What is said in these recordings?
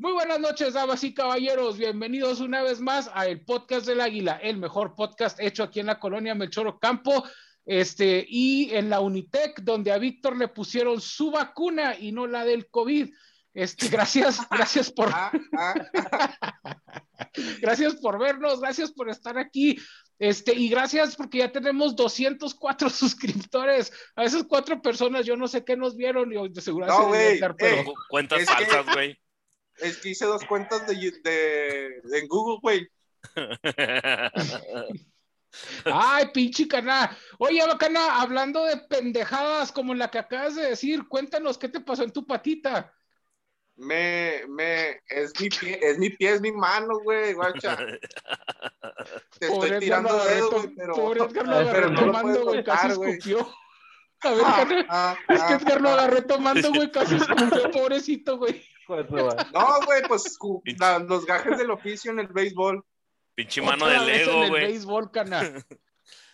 Muy buenas noches, damas y caballeros. Bienvenidos una vez más a el podcast del Águila, el mejor podcast hecho aquí en la colonia Melchoro Campo. Este, y en la Unitec, donde a Víctor le pusieron su vacuna y no la del COVID. Este, gracias, gracias por, gracias por vernos, gracias por estar aquí. Este, y gracias porque ya tenemos 204 suscriptores. A esas cuatro personas, yo no sé qué nos vieron y de seguro no, güey, pero... cuentas falsas, güey. Es que hice dos cuentas de, de, de en Google, güey. Ay, pinche cana. Oye, bacana, hablando de pendejadas como la que acabas de decir, cuéntanos qué te pasó en tu patita. Me, me, es mi pie, es mi pie, es mi mano, güey, guacha. Te estoy tirando dedo, güey, pero. Pobre Edgar lo tomando, güey, casi escupió. A ver, ah, ah, es que Edgar lo ah, agarré tomando, güey, casi escupió, pobrecito, güey. No, güey, pues los gajes del oficio en el béisbol. Pinche mano de Lego, güey. béisbol, cana.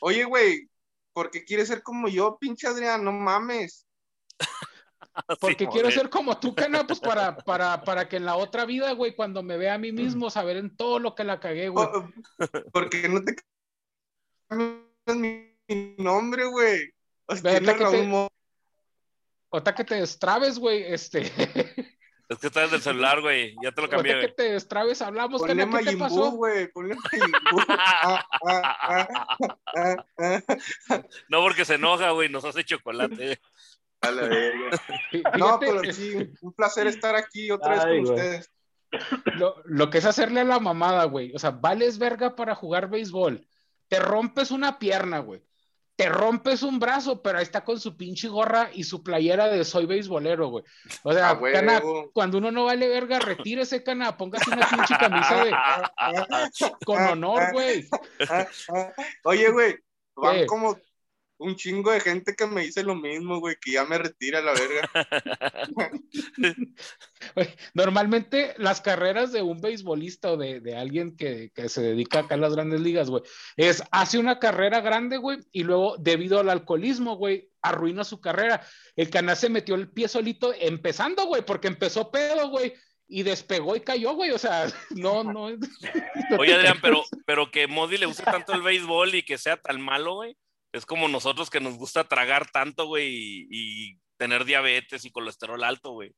Oye, güey, ¿por qué quieres ser como yo, pinche Adrián? No mames. Porque quiero ser como tú, cana, pues para, para, para que en la otra vida, güey, cuando me vea a mí mismo, saber en todo lo que la cagué, güey. Porque no te mi nombre, güey. O sea, que te... Ota que te destrabes, güey, este. Es que estás del celular, güey. Ya te lo cambié, güey. que te destrabes, hablamos. Ponle ¿Qué te pasó? güey. Ponle ah, ah, ah, no, porque se enoja, güey. Nos hace chocolate. A la verga. No, pero sí, un placer estar aquí otra vez con ustedes. Lo, lo, que es hacerle a la mamada, güey. O sea, vales verga para jugar béisbol. Te rompes una pierna, güey te rompes un brazo, pero ahí está con su pinche gorra y su playera de soy beisbolero, güey. O sea, ah, cana, cuando uno no vale verga, retírese, cana, póngase una pinche camisa de con honor, güey. Oye, güey, van como un chingo de gente que me dice lo mismo, güey, que ya me retira la verga. Normalmente las carreras de un beisbolista o de, alguien que, se dedica acá a las grandes ligas, güey, es hace una carrera grande, güey, y luego debido al alcoholismo, güey, arruina su carrera. El canal se metió el pie solito empezando, güey, porque empezó pedo, güey, y despegó y cayó, güey. O sea, no, no. Oye, Adrián, pero, pero que Modi le guste tanto el béisbol y que sea tan malo, güey es como nosotros que nos gusta tragar tanto, güey, y, tener diabetes y colesterol alto, güey.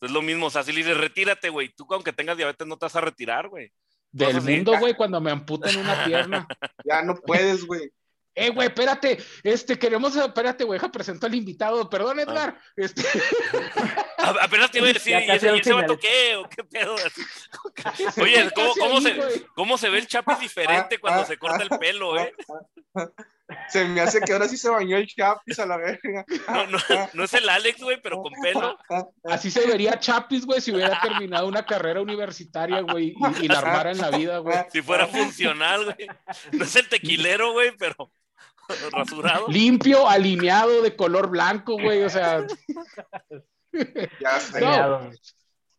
Es lo mismo, o sea, si le dices, retírate, güey, tú aunque tengas diabetes no te vas a retirar, güey. Del mundo, güey, cuando me amputan una pierna. Ya no puedes, güey. Eh, güey, espérate, este, queremos, espérate, güey, presento al invitado, perdón, ah. Edgar. Este... Apenas te iba a decir, ¿y ese, ese vato qué? ¿O qué pedo? Oye, ¿cómo, cómo, se, ¿cómo se ve el Chapis diferente cuando se corta el pelo, eh? Se me hace que ahora sí se bañó el Chapis a la verga. No, no, no es el Alex, güey, pero con pelo. Así se vería Chapis, güey, si hubiera terminado una carrera universitaria, güey, y, la armara en la vida, güey. Si fuera funcional, güey. No es el tequilero, güey, pero rasurado. Limpio, alineado, de color blanco, güey, o sea. Ya está.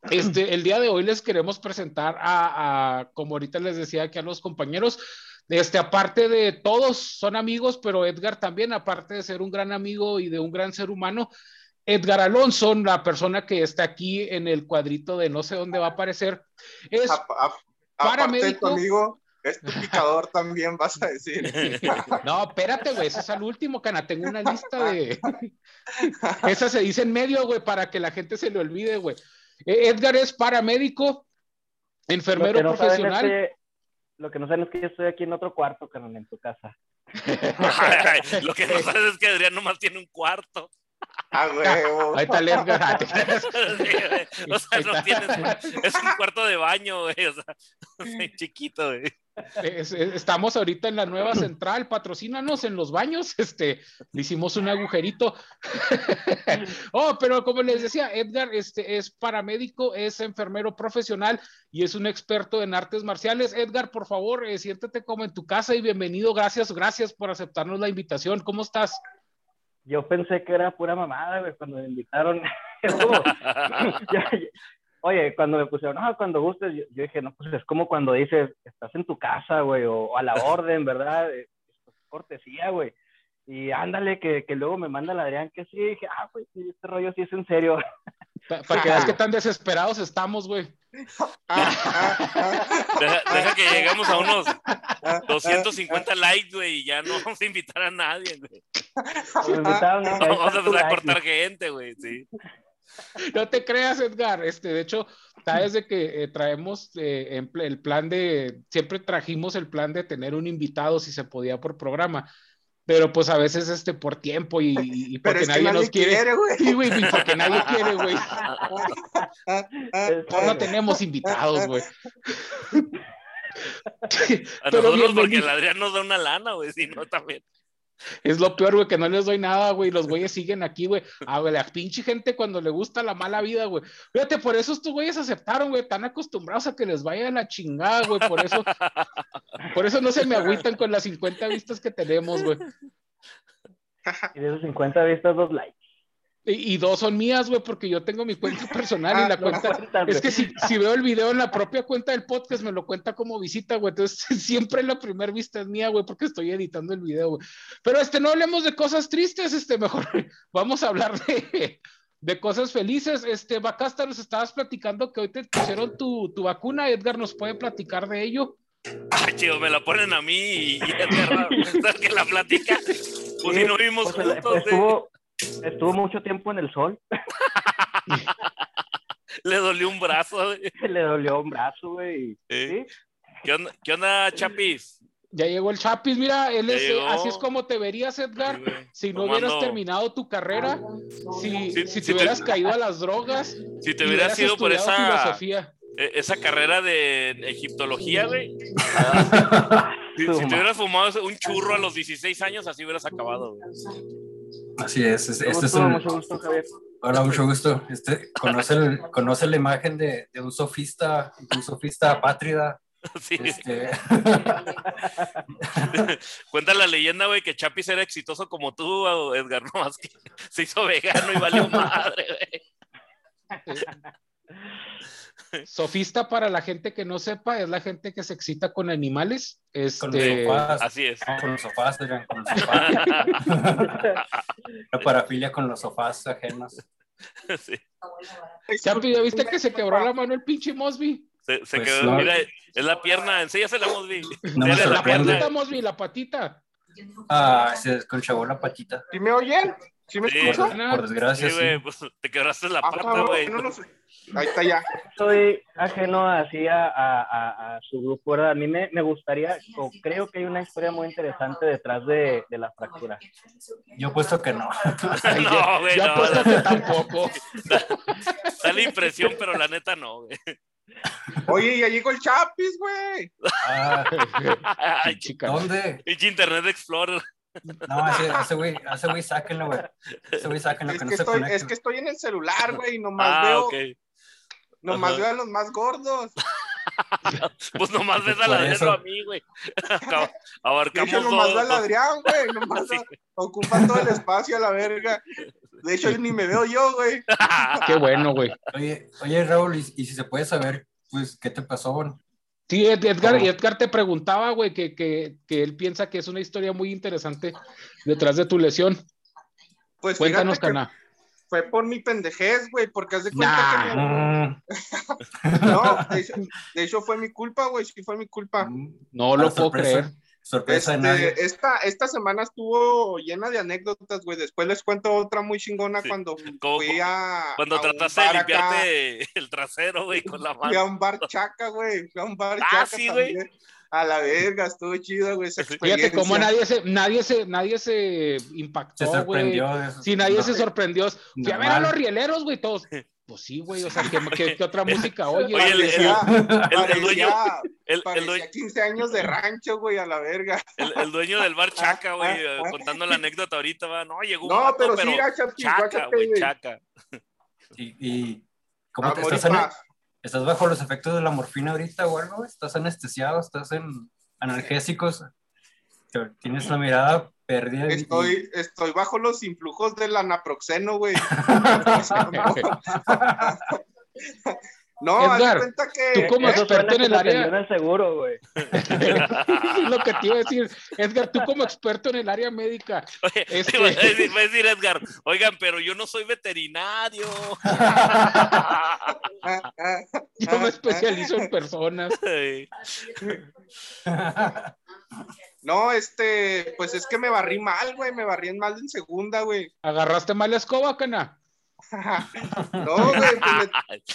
este, el día de hoy les queremos presentar a, a, como ahorita les decía aquí a los compañeros, este, aparte de todos son amigos, pero Edgar también, aparte de ser un gran amigo y de un gran ser humano, Edgar Alonso, la persona que está aquí en el cuadrito de no sé dónde va a aparecer, es paramédico. Amigo, es tu picador también, vas a decir. No, espérate, güey, ese es el último, cana. Tengo una lista de. Esa se dice en medio, güey, para que la gente se le olvide, güey. E, Edgar es paramédico, enfermero profesional. Lo que no saben es que yo estoy aquí en otro cuarto, canon, en tu casa. lo que no sabes es que Adrián nomás tiene un cuarto. Ah, huevo. Ahí está el Edgar. o sea, no tienes, es un cuarto de baño, güey. O sea, chiquito, güey estamos ahorita en la nueva central, patrocínanos en los baños, este, le hicimos un agujerito. oh, pero como les decía, Edgar este, es paramédico, es enfermero profesional y es un experto en artes marciales. Edgar, por favor, eh, siéntate como en tu casa y bienvenido. Gracias, gracias por aceptarnos la invitación. ¿Cómo estás? Yo pensé que era pura mamada, cuando me invitaron. Oye, cuando me pusieron, no, cuando gustes, yo, dije, no, pues es como cuando dices, estás en tu casa, güey, o, a la orden, ¿verdad? Es cortesía, güey. Y ándale, que, que, luego me manda la Adrián que sí, dije, ah, pues este rollo sí es en serio. Para que veas que tan desesperados estamos, güey. Deja, que lleguemos a unos 250 likes, güey, y ya no vamos a invitar a nadie, güey. Vamos a empezar a cortar gente, güey, sí. No te creas, Edgar. Este, de hecho, sabes de que eh, traemos eh, el plan de, siempre trajimos el plan de tener un invitado si se podía por programa pero pues a veces este por tiempo y, porque nadie, nos quiere. sí, güey, y porque nadie quiere, güey. no tenemos invitados, güey. A nosotros porque el Adrián nos da una lana, güey, si no también. Es lo peor, güey, que no les doy nada, güey. Los güeyes siguen aquí, güey. A la pinche gente cuando le gusta la mala vida, güey. Fíjate, por eso estos güeyes aceptaron, güey. Están acostumbrados a que les vaya la chingada, güey. Por eso, por eso no se me agüitan con las 50 vistas que tenemos, güey. Y de esos 50 vistas, dos likes. Y, dos son mías, güey, porque yo tengo mi cuenta personal y ah, la cuenta. es que si, si, veo el video en la propia cuenta del podcast, me lo cuenta como visita, güey. Entonces, siempre la primera vista es mía, güey, porque estoy editando el video, güey. Pero este, no hablemos de cosas tristes, este, mejor vamos a hablar de, de cosas felices. Este, Bacasta, nos estabas platicando que hoy te pusieron tu, tu vacuna. Edgar nos puede platicar de ello. Ay, chido, me la ponen a mí y, Edgar, que la platica. Pues si no vimos pues, juntos. Estuvo mucho tiempo en el sol. Le dolió un brazo. Le dolió un brazo, güey. ¿Qué, onda, Chapis? Ya llegó el Chapis, mira, él es, así es como te verías, Edgar, si no hubieras terminado tu carrera, si, si, te hubieras caído a las drogas, si te hubieras, ido por esa filosofía. E, esa carrera de egiptología, güey. si, te hubieras fumado un churro a los 16 años, así hubieras acabado, güey. Así es, este, es un... Mucho gusto, Javier. Hola, mucho gusto. Este, ¿conoce, ¿Conoce la imagen de, de un sofista, un sofista apátrida? Sí. Este... Cuenta la leyenda, güey, que Chapis era exitoso como tú, Edgar, no más que se hizo vegano y valió madre, güey. Sofista para la gente que no sepa es la gente que se excita con animales. Este... Así es. Con los sofás, con los sofás. la parafilia con los sofás ajenos. Sí. ¿Ya, viste que se quebró la mano el pinche Mosby? Se, se pues quedó, mira, es la pierna, enséñase la Mosby. No la patita, Mosby, la patita. Ah, se desconchavó la patita. ¿Y me oyen? ¿Sí me escuchan? Por, desgracia, sí. Pues, te quebraste la ah, pata, güey. No, no sé. Ahí está ya. Estoy ajeno así a, a, a, su grupo, ¿verdad? A mí me, me, gustaría, o creo que hay una historia muy interesante detrás de, de la fractura. Yo apuesto que no. no, güey. Yo, apuesto que tampoco. Da, la impresión, pero la neta no, güey. Oye, ya llegó el Chapis, güey. Ah. ¿Dónde? Internet Explorer. No, ese, güey, ese güey, sáquenlo, güey. Ese güey, sáquenlo, es que, no se estoy, Es que estoy en el celular, güey, y nomás ah, veo... Okay. Nomás veo a los más gordos. pues nomás ves a Adrián a mí, güey. Abarcamos de hecho, nomás veo al Adrián, güey. Nomás sí. ocupa todo el espacio a la verga. De hecho, ni me veo yo, güey. Qué bueno, güey. Oye, oye, Raúl, y, y si se puede saber, pues, ¿qué te pasó, güey? Sí, Edgar, y Edgar te preguntaba, güey, que, que, que, él piensa que es una historia muy interesante detrás de tu lesión. Pues Cuéntanos, Cana. Fue por mi pendejez, güey, porque haz de cuenta que... no, de hecho, fue mi culpa, güey, sí fue mi culpa. No lo puedo creer. Sorpresa este, Esta, esta semana estuvo llena de anécdotas, güey. Después les cuento otra muy chingona cuando fui a. Cuando trataste de limpiarte el trasero, güey, con la mano. Fui a un bar chaca, güey. Fui a un bar ah, chaca. Sí, güey. A la verga, estuvo chido, güey. Fíjate cómo nadie se, nadie se, nadie se impactó, se sorprendió. Sí, nadie se sorprendió. Fui a ver a los rieleros, güey, todos. Pues sí, güey, o sea, ¿qué, qué, otra música oye? Oye, el, el, dueño. El, dueño 15 años de rancho, güey, a la verga. El, dueño del bar Chaca, güey, eh, contando la anécdota ahorita, va. No, llegó un No, pero, sí, Chaca, güey, Chaca. Y, y ¿cómo te estás, estás bajo los efectos de la morfina ahorita o algo? ¿Estás anestesiado? ¿Estás en analgésicos? Tienes la mirada perdida. Estoy, estoy bajo los influjos del anaproxeno, güey. No, Edgar, cuenta que tú como experto en el área. El seguro, güey. lo que te iba a decir, Edgar, tú como experto en el área médica. Oye, este... voy, a decir, voy, a decir, Edgar, oigan, pero yo no soy veterinario. yo me especializo en personas. No, este, pues es que me barrí mal, güey, me barrí mal en segunda, güey. ¿Agarraste mal la escoba, cana? no, güey, pues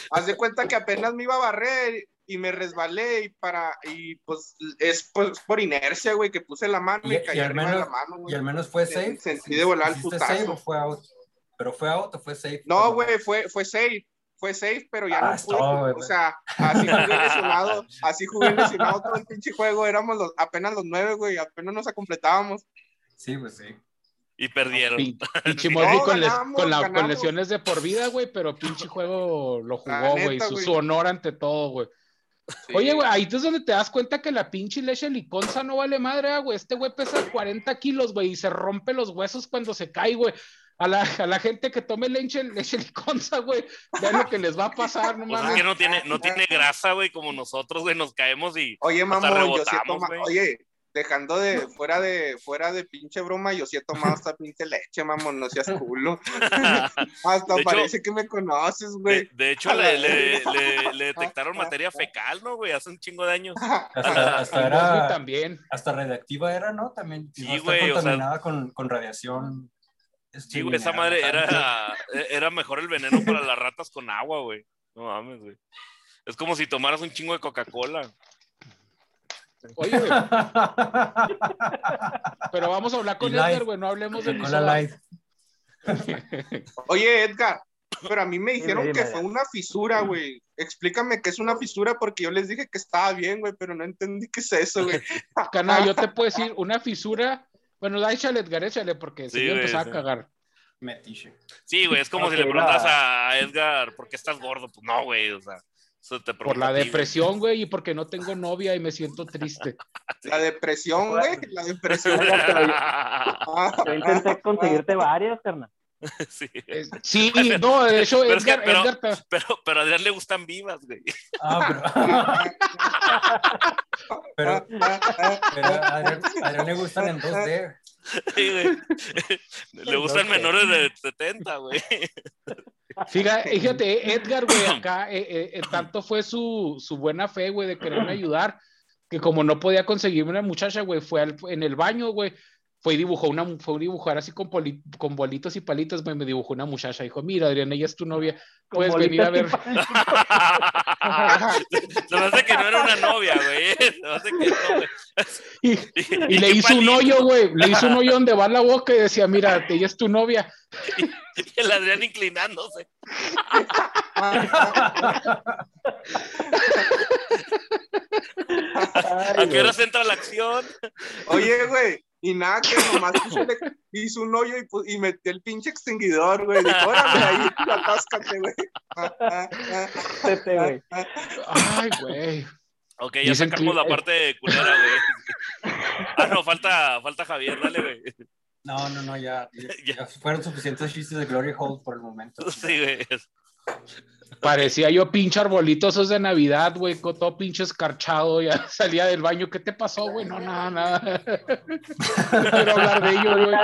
haz de cuenta que apenas me iba a barrer y me resbalé y para, y pues es pues, por inercia, güey, que puse la mano y, caí arriba de la mano, Y al menos fue safe. Sentí de volar el putazo. fue out? Pero fue out o fue safe. No, güey, fue, fue safe. Fue safe, pero ya no ah, pude. o sea, así jugué lesionado, así jugué lesionado todo el pinche juego. Éramos los, apenas los nueve, güey, apenas nos completábamos. Sí, pues sí. Y perdieron. Pinche no, con, con, lesiones de por vida, güey, pero pinche juego lo jugó, güey. Su, su, honor ante todo, güey. Oye, güey, ahí es donde te das cuenta que la pinche leche liconza no vale madre, ah, güey. Este güey pesa 40 kilos, güey, y se rompe los huesos cuando se cae, güey. A la, a la, gente que tome leche, leche liconza, güey, vean lo que les va a pasar, no pues es que no tiene, no tiene grasa, güey, como nosotros, güey, nos caemos y. Oye, mamón, yo sí toma, oye, dejando de fuera de fuera de pinche broma, yo sí he tomado esta pinche leche, mamón, no seas culo. hasta parece que me conoces, güey. De, hecho, le, le, le, detectaron materia fecal, ¿no, güey? Hace un chingo de años. Hasta, hasta era, también. Hasta radiactiva era, ¿no? También. Sí, güey. Contaminada o sea, con, con radiación. Sí, güey, esa madre era, era mejor el veneno para las ratas con agua, güey. No mames, güey. Es como si tomaras un chingo de Coca-Cola. Oye, Pero vamos a hablar con Edgar, güey, no hablemos de live. Oye, Edgar, pero a mí me dijeron que fue una fisura, güey. Explícame qué es una fisura porque yo les dije que estaba bien, güey, pero no entendí qué es eso, güey. Cana, yo te puedo decir, una fisura. Bueno, da échale, Edgar, échale, porque si yo empezaba a cagar. Metiche. Sí, güey, es como si le preguntas a Edgar, ¿por qué estás gordo? Pues no, güey, o sea por la depresión, güey, y porque no tengo novia y me siento triste. La depresión, güey, la depresión. Yo intenté conseguirte varias, carnal. Sí. sí, no, de hecho, pero, Edgar, pero, pero, a Adrián le gustan vivas, güey. Ah, pero. pero, a Adrián, le gustan en 2D. Sí, güey. Le gustan menores de 70, güey. Fíjate, Edgar, güey, acá eh, eh, eh, tanto fue su, su, buena fe, güey, de quererme ayudar, que como no podía conseguirme una muchacha, güey, fue en el baño, güey, fue y dibujó una, fue a dibujar así con, con bolitos y palitos, güey, me dibujó una muchacha, dijo, mira, Adriana, ella es tu novia, puedes venir a ver. Se me hace que no era una novia, güey, se me hace que no, güey. Y, y, le hizo un hoyo, güey, le hizo un hoyo donde va la boca y decía, mira, ella es tu novia. Y el Adrián inclinándose. ¿A qué hora se entra la acción? Oye, güey, y nada, que nomás hizo un hoyo y, y, metió el pinche extinguidor, güey. Dijo, órale, ahí, atáscate, güey. güey. Ay, güey. Ok, ya sacamos la parte culera, güey. Ah, no, falta, falta Javier, dale, güey. No, no, no, ya, ya, fueron suficientes chistes de Glory Hole por el momento. Sí, güey. Parecía yo pinche arbolitos esos de Navidad, güey, con todo pinche escarchado, ya salía del baño. ¿Qué te pasó, güey? No, nada, nada. quiero hablar de ello, güey.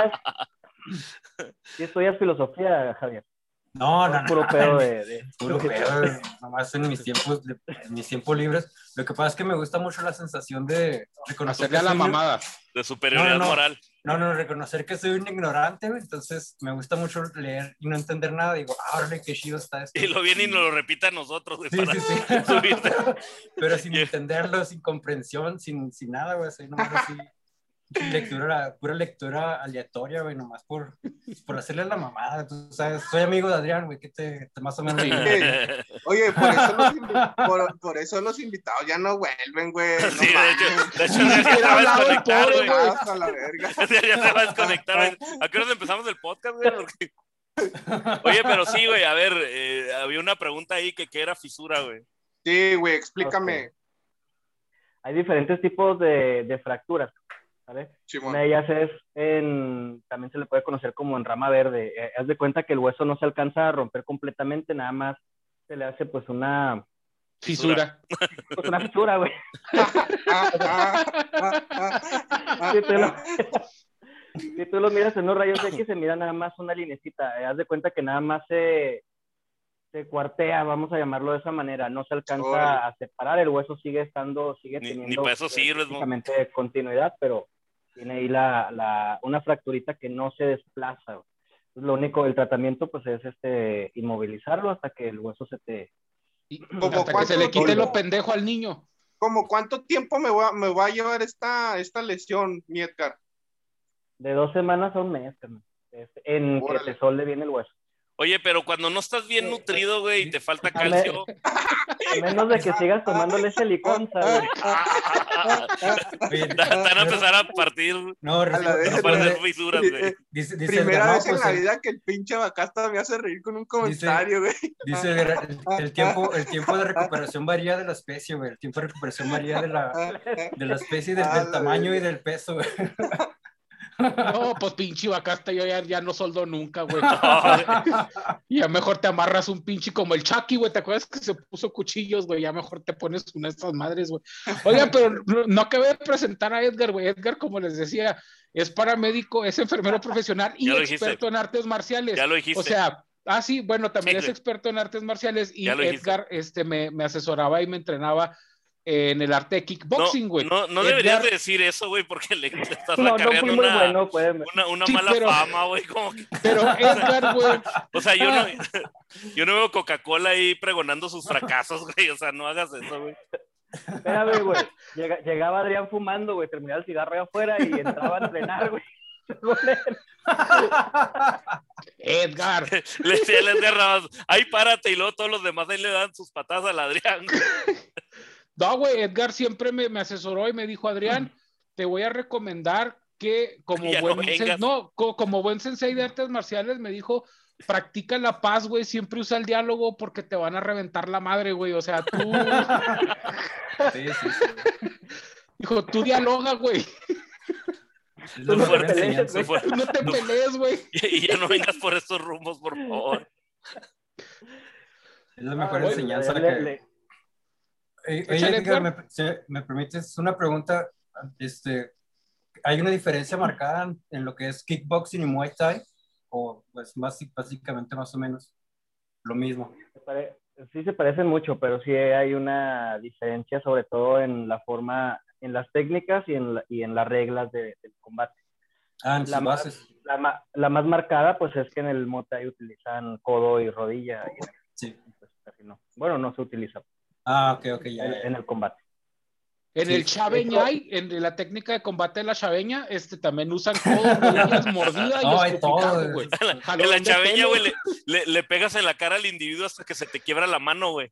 ¿Qué estudias filosofía, Javier? No, no, no. Puro pedo de, Puro pedo, nomás en mis tiempos, en mis tiempos libres. Lo que pasa es que me gusta mucho la sensación de reconocerle a la mamada. De superioridad moral. No, no, reconocer que soy un ignorante, entonces me gusta mucho leer y no entender nada. Digo, ah, órale, qué chido está esto. Y lo viene y nos lo repita a nosotros, sí, sí, sí. Pero sin entenderlo, sin comprensión, sin, sin nada, güey, soy nomás así lectura, pura lectura aleatoria, güey, nomás por, por hacerle la mamada. Tú sabes, soy amigo de Adrián, güey, que te, te, más o menos. Oye, por, eso los por, por, eso los invitados ya no vuelven, güey. No sí, de hecho, de hecho, ya se va a desconectar, güey. Ya se va a desconectar. ¿A qué hora empezamos el podcast, güey? Porque... Oye, pero sí, güey, a ver, eh, había una pregunta ahí que qué era fisura, güey. Sí, güey, explícame. Hay diferentes tipos de, de fracturas. Una de ellas es, en, también se le puede conocer como en rama verde. Eh, haz de cuenta que el hueso no se alcanza a romper completamente, nada más se le hace pues una, Fisura. Pues una fisura, güey. si, tú lo, miras en los rayos X, se mira nada más una linecita. Eh, haz de cuenta que nada más se, se cuartea, vamos a llamarlo de esa manera. No se alcanza a separar, el hueso sigue estando, sigue teniendo ni para eso sirve, continuidad, pero tiene ahí la, la, una fracturita que no se desplaza. Lo único, el tratamiento, pues es este inmovilizarlo hasta que el hueso se te, y, hasta que se le quite lo pendejo al niño. ¿Cómo cuánto tiempo me va, me va a llevar esta, esta lesión, mi Edgar? De dos semanas a un mes, en que te solde bien el hueso. Oye, pero cuando no estás bien nutrido, güey, y te falta calcio. A menos de que sigas tomando leche liconza, güey. Van a empezar a partir. No, a partir fisuras, güey. Primera vez en la vida que el pinche vacasta me hace reír con un comentario, güey. Dice, el, tiempo, el tiempo de recuperación varía de la especie, güey. El tiempo de recuperación varía de la, de la especie, del, del tamaño y del peso, güey. No, pues pinche vacasta, yo ya, no soldo nunca, güey. y ya mejor te amarras un pinche como el Chucky, güey. ¿Te acuerdas que se puso cuchillos, güey? Ya mejor te pones una de estas madres, güey. Oigan, pero no acabé de presentar a Edgar, güey. Edgar, como les decía, es paramédico, es enfermero profesional y experto en artes marciales. Ya lo dijiste. O sea, ah, sí, bueno, también es experto en artes marciales y Edgar este, me, me asesoraba y me entrenaba en el arte de kickboxing, güey. No, no, deberías de decir eso, güey, porque le, estás no, acarreando una, bueno, una, una mala fama, güey. Pero Edgar, güey. O sea, yo no, yo no veo Coca-Cola ahí pregonando sus fracasos, güey. O sea, no hagas eso, güey. Espérame, güey. llegaba Adrián fumando, güey, terminaba el cigarro ahí afuera y entraba a entrenar, güey. Edgar. Le decía a Edgar ahí párate y luego todos los demás ahí le dan sus patadas al Adrián. No, güey, Edgar siempre me, me, asesoró y me dijo, Adrián, te voy a recomendar que como buen, no, como buen sensei de artes marciales me dijo, practica la paz, güey, siempre usa el diálogo porque te van a reventar la madre, güey, o sea, tú... Sí, sí, sí. Dijo, tú dialoga, güey. No, no, te pelees, no te pelees, güey. Y, ya no vengas por estos rumbos, por favor. Es la mejor enseñanza que... Eh, me, permites una pregunta. Este, ¿Hay una diferencia marcada en lo que es kickboxing y Muay Thai? ¿O pues más, básicamente más o menos lo mismo? Sí se parecen mucho, pero sí hay una diferencia sobre todo en la forma, en las técnicas y en, y en las reglas del combate. Ah, en la, bases. Más, la, más marcada pues es que en el Muay Thai utilizan codo y rodilla. sí. Pues, bueno, no se utiliza. Ah, ok, ok, ya. En, el combate. En el chaveñay, en la técnica de combate de la chaveña, este también usan codos, rodillas, mordida y no, todo, güey. En la, chaveña, güey, le, le, pegas en la cara al individuo hasta que se te quiebra la mano, güey.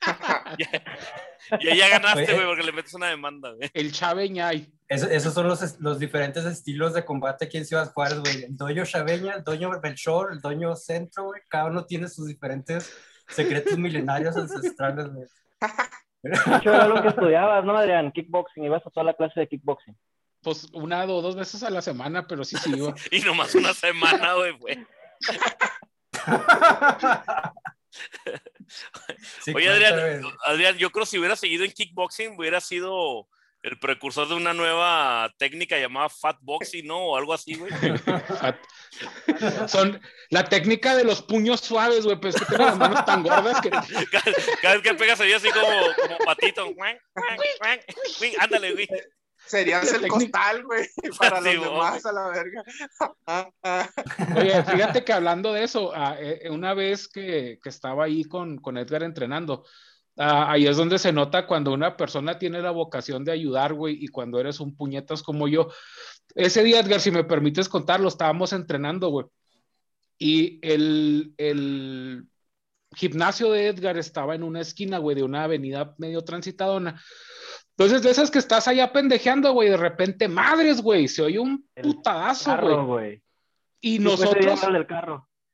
y ahí ya ganaste, güey, porque le metes una demanda, güey. El chaveñay. esos son los, los, diferentes estilos de combate aquí en Ciudad Juárez, güey. El doño chaveña, el doño Belchor, el doño centro, güey. Cada uno tiene sus diferentes secretos milenarios ancestrales, güey. Eso era lo que estudiabas, ¿no, Adrián? Kickboxing, ibas a toda la clase de kickboxing. Pues una o dos veces a la semana, pero sí sí iba. y nomás una semana, güey, Oye, Adrián, Adrián, yo creo que si hubiera seguido en kickboxing, hubiera sido el precursor de una nueva técnica llamada fat boxing, ¿no? O algo así, güey. Son la técnica de los puños suaves, güey, pues que tengo las manos tan gordas que... Cada, vez que pegas ahí así como, como patito. Ándale, güey. Serías el costal, güey, para los demás a la verga. Oye, fíjate que hablando de eso, ah, eh, una vez que, que estaba ahí con, con Edgar entrenando, Ah, ahí es donde se nota cuando una persona tiene la vocación de ayudar, güey, y cuando eres un puñetas como yo. Ese día, Edgar, si me permites contarlo, estábamos entrenando, güey. Y el, el gimnasio de Edgar estaba en una esquina, güey, de una avenida medio transitadona. Entonces, de esas que estás allá pendejeando, güey, de repente, madres, güey, se oye un putadazo, güey. Y nosotros,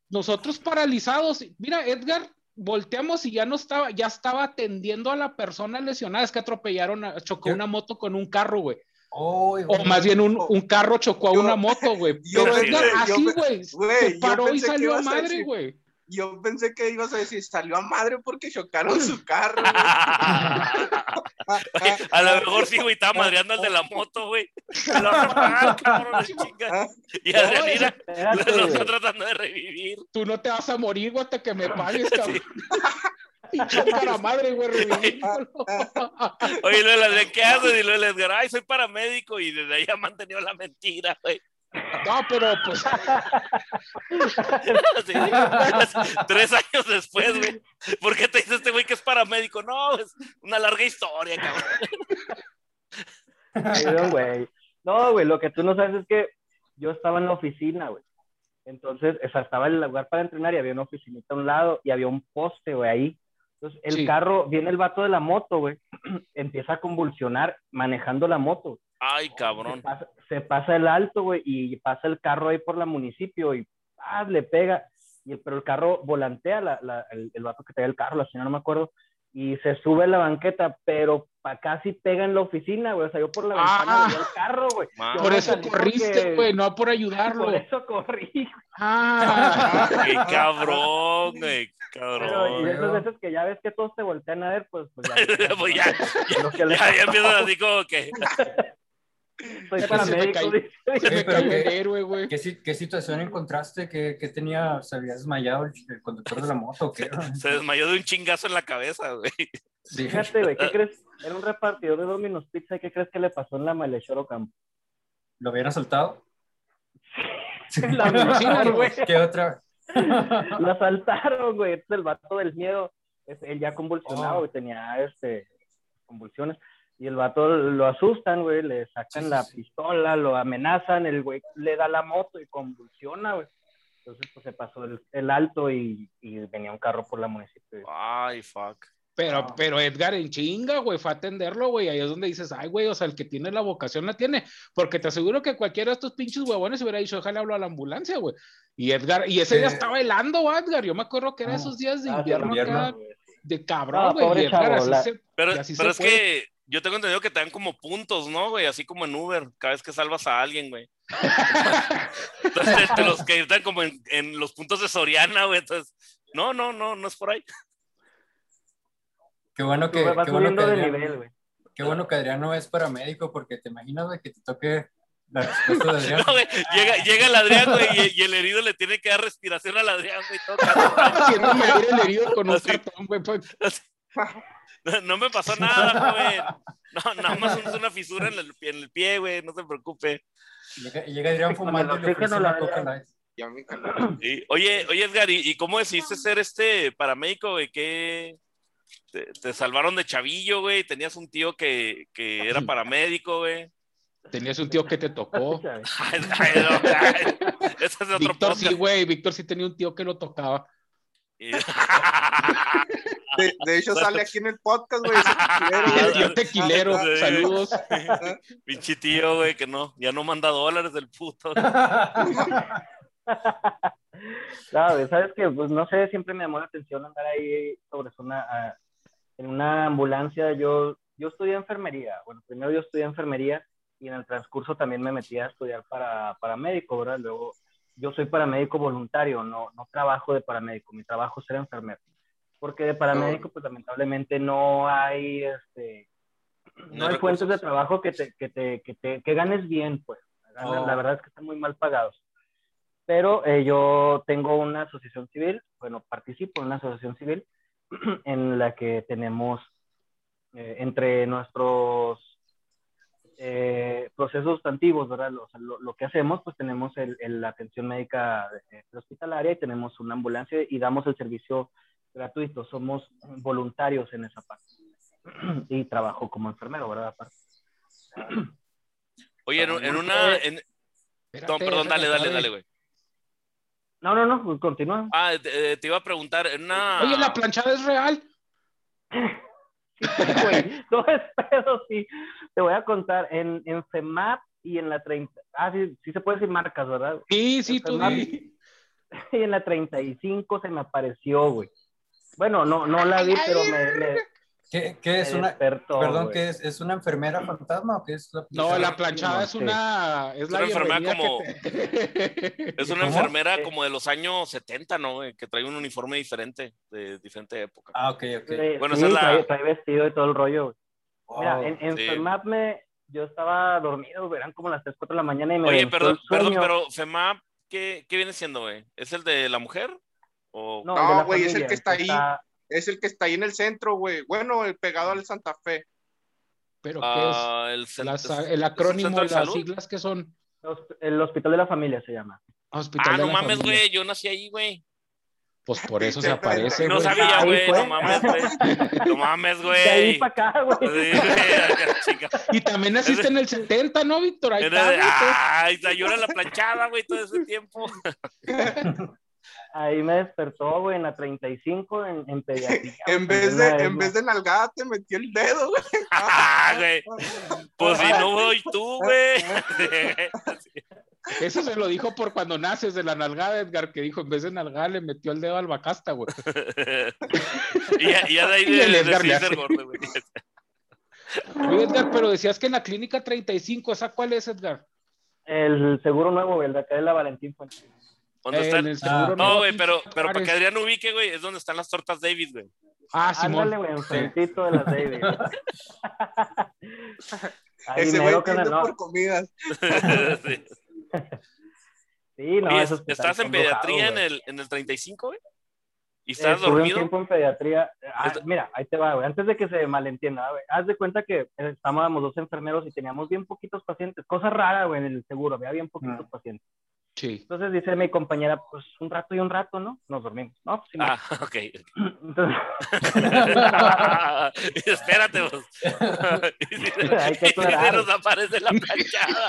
nosotros paralizados, mira, Edgar volteamos y ya no estaba, ya estaba atendiendo a la persona lesionada. Es que atropellaron, chocó una moto con un carro, güey. o más bien un, un, carro chocó a una moto, güey. Pero Edgar, así, güey. Se paró y salió a madre, güey. Yo pensé que ibas a decir, salió a madre porque chocaron su carro. a lo mejor sí, güey, estaba madreando al de la moto, güey. Y Adriana lo está tratando de revivir. Tú no te vas a morir, güey, hasta que me pagues, cabrón. Pinche cara madre, güey, Oye, Luela, ¿de qué haces? Y les digo, ay, soy paramédico y desde ahí ha mantenido la mentira, güey. No, pero pues. tres años después, güey. ¿Por qué te dice este güey que es paramédico? No, es una larga historia, cabrón. güey. No, güey, lo que tú no sabes es que yo estaba en la oficina, güey. Entonces, estaba en el lugar para entrenar y había una oficinita a un lado y había un poste, güey, ahí. Entonces, el carro, viene el vato de la moto, güey, empieza a convulsionar manejando la moto. Ay, cabrón. Se pasa, el alto, güey, y pasa el carro ahí por la municipio y ah, le pega. Y, pero el carro volantea, la, el, el, vato que trae el carro, la señora no me acuerdo, y se sube a la banqueta, pero pa casi pega en la oficina, güey. O sea, yo por la ventana del ah. carro, güey. Por eso corriste, güey, no por ayudarlo. Por eso corrí. Ah, qué cabrón, güey. Cabrón. Pero, y esas veces que ya ves que todos te voltean a ver, pues, pues ya. pues ya, ya, ya, ya, empiezan así como que. Soy paramédico. Héroe, güey. ¿Qué, ¿Qué, situación encontraste? ¿Qué, ¿Qué, tenía? ¿Se había desmayado el, conductor de la moto? ¿qué? Se desmayó de un chingazo en la cabeza, güey. Fíjate, güey, ¿qué crees? Era un repartidor de Domino's Pizza. ¿Qué crees que le pasó en la Malechoro Campo? ¿Lo habían asaltado? la güey. ¿Qué otra? Lo asaltaron, güey. el vato del miedo. Él ya convulsionado, oh. y tenía este, convulsiones y el vato lo asustan, güey, le sacan la pistola, lo amenazan, el güey le da la moto y convulsiona, güey. Entonces, pues se pasó el, alto y, venía un carro por la municipio. Ay, fuck. Pero, pero Edgar en chinga, güey, fue a atenderlo, güey. Ahí es donde dices, ay, güey, o sea, el que tiene la vocación la tiene. Porque te aseguro que cualquiera de estos pinches huevones hubiera dicho, déjale hablo a la ambulancia, güey. Y Edgar, y ese día estaba helando, Edgar. Yo me acuerdo que era ah, esos días de ah, invierno, acá, de cabrón, güey. pero, pero es que yo tengo entendido que te dan como puntos, ¿no, güey? Así como en Uber, cada vez que salvas a alguien, güey. Entonces, te, los que están como en, en, los puntos de Soriana, güey. Entonces, no, no, no, no es por ahí. Qué bueno que. Qué bueno que, Adrián, qué bueno que Adrián no es paramédico, porque te imaginas, güey, que te toque la respuesta de Adrián. No, güey, llega, llega el Adrián, güey, y, el herido le tiene que dar respiración al Adrián, güey. Haciendo medir el herido con un cartón, güey. Pues. No me pasó nada, joven. No, nada más es una fisura en el, en el pie, güey, no se preocupe. Llega, llega Adrián fumando y le ofrece una coca sí. Oye, oye, Edgar, ¿y, cómo decidiste ser este paramédico, güey? ¿Qué te, salvaron de chavillo, güey? ¿Tenías un tío que, que era paramédico, güey? Tenías un tío que te tocó. Ese es otro Víctor sí, güey. Víctor sí tenía un tío que lo tocaba. De, hecho, sale aquí en el podcast, güey. El tío tequilero, saludos. Pinche tío, güey, que no, ya no manda dólares del puto. Claro, sabes que, pues no sé, siempre me llamó la atención andar ahí sobre una, ah, en una ambulancia. Yo, yo estudié enfermería. Bueno, primero yo estudié enfermería y en el transcurso también me metí a estudiar para, para médico, ¿verdad? Luego, yo soy paramédico voluntario, no, no trabajo de paramédico, mi trabajo es ser enfermero porque de paramédico, pues lamentablemente no hay, este, no, hay fuentes de trabajo que te, que te, que te, que ganes bien, pues. La, verdad es que están muy mal pagados. Pero eh, yo tengo una asociación civil, bueno, participo en una asociación civil en la que tenemos eh, entre nuestros eh, procesos sustantivos, ¿verdad? Lo, lo, que hacemos, pues tenemos la atención médica hospitalaria y tenemos una ambulancia y damos el servicio gratuito, somos voluntarios en esa parte. y trabajo como enfermero, ¿verdad? Aparte. Oye, en, una... En... perdón, dale, dale, dale, güey. No, no, no, pues, continúa. Ah, te, iba a preguntar, en una... Oye, ¿la planchada es real? Sí, güey, no es pedo, sí. Te voy a contar, en, en FEMAP y en la 30... Ah, sí, sí se puede decir marcas, ¿verdad? Sí, sí, tú Y en la 35 se me apareció, güey. Bueno, no, no la vi, pero me, ¿Qué, qué es una, perdón, ¿qué es? ¿Es una enfermera fantasma o qué es la No, la planchada es una, es, la una enfermera como, es una enfermera como de los años 70, ¿no? Que trae un uniforme diferente, de diferente época. Ah, ok, ok. bueno, esa es la... trae, vestido y todo el rollo. Mira, en, en yo estaba dormido, eran como las 3, 4 de la mañana y me Oye, perdón, perdón, pero FEMAP, ¿qué, ¿qué, viene siendo, güey? ¿Es el de la mujer? ¿O... No, güey, es el que está ahí es el que está ahí en el centro, güey. Bueno, el pegado al Santa Fe. ¿Pero qué es? Ah, el, el, acrónimo, las siglas que son. El Hospital de la Familia se llama. Hospital ah, no mames, güey. Yo nací ahí, güey. Pues por eso se aparece, No sabía, güey. No mames, güey. No mames, güey. De ahí para acá, güey. y también naciste en el 70, ¿no, Víctor? Ahí está, Ay, la llora la planchada, güey, todo ese tiempo. Ahí me despertó, güey, en la 35 en, en pediatría. en, vez de, en vez de nalgada te metió el dedo, güey. Ah, güey. Pues si no voy tú, güey. Eso se lo dijo por cuando naces de la nalgada, Edgar, que dijo, en vez de nalgada le metió el dedo al bacasta, güey. y, ya, de ahí de, Edgar de gordo, güey. Oye, Edgar, pero decías que en la clínica 35, ¿esa cuál es, Edgar? El seguro nuevo, el de acá de la Valentín Fuentes. ¿Dónde están? Ah, no, güey, pero, pero para que Adrián ubique, güey, es donde están las tortas David, güey. Ah, sí, Ándale, güey, enfrentito de las David. Ese güey no. por comidas. sí. sí, no, ¿Estás en pediatría en el, en el 35, güey? ¿Y estás Estuve dormido? un tiempo en pediatría. Ah, mira, ahí te va, güey. Antes de que se malentienda, güey. Haz de cuenta que estábamos dos enfermeros y teníamos bien poquitos pacientes. Cosa rara, güey, en el seguro. Había bien poquitos mm. pacientes. Entonces dice mi compañera, pues un rato y un rato, ¿no? Nos dormimos. No, pues, ah, ok. Entonces... Espérate vos. Hay que se nos aparece la planchada.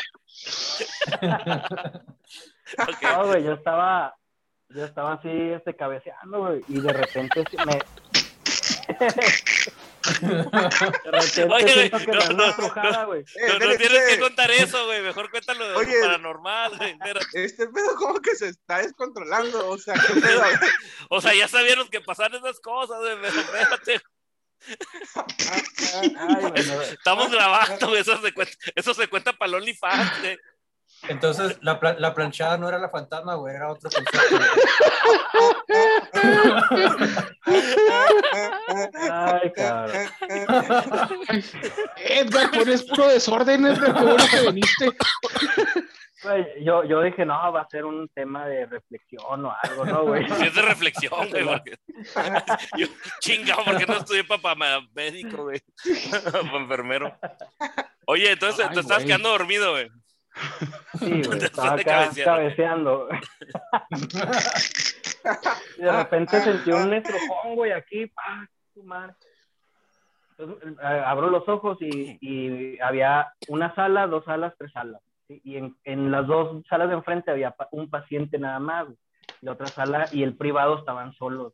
okay. No, güey, yo estaba, yo estaba así, este, cabeceando, güey, y de repente me... Oye, no, no, no, tienes que contar eso, güey. Mejor cuéntalo de Oye, paranormal, güey. Este pedo como que se está descontrolando, o sea, ¿qué pedo? o sea, ya sabíamos que pasaban esas cosas, güey, pero espérate. Estamos grabando, eso se cuenta, eso se cuenta para el OnlyFans, güey. Entonces, la, la, planchada no era la fantasma, güey, era otro concepto. Ay, cabrón. Edgar, pones puro desorden, Edgar, qué bueno que viniste. yo, yo dije, no, va a ser un tema de reflexión o algo, ¿no, güey? es de reflexión, güey. Porque... Yo, chingado, porque no estudié para médico, güey? para enfermero. Oye, entonces te estás quedando dormido, güey. Sí, güey, estaba acá cabeceando. y de repente sentí un estrujón, güey, aquí, pa, madre. Entonces, eh, abro los ojos y, y, había una sala, dos salas, tres salas. Y en, en, las dos salas de enfrente había un paciente nada más. La otra sala y el privado estaban solos.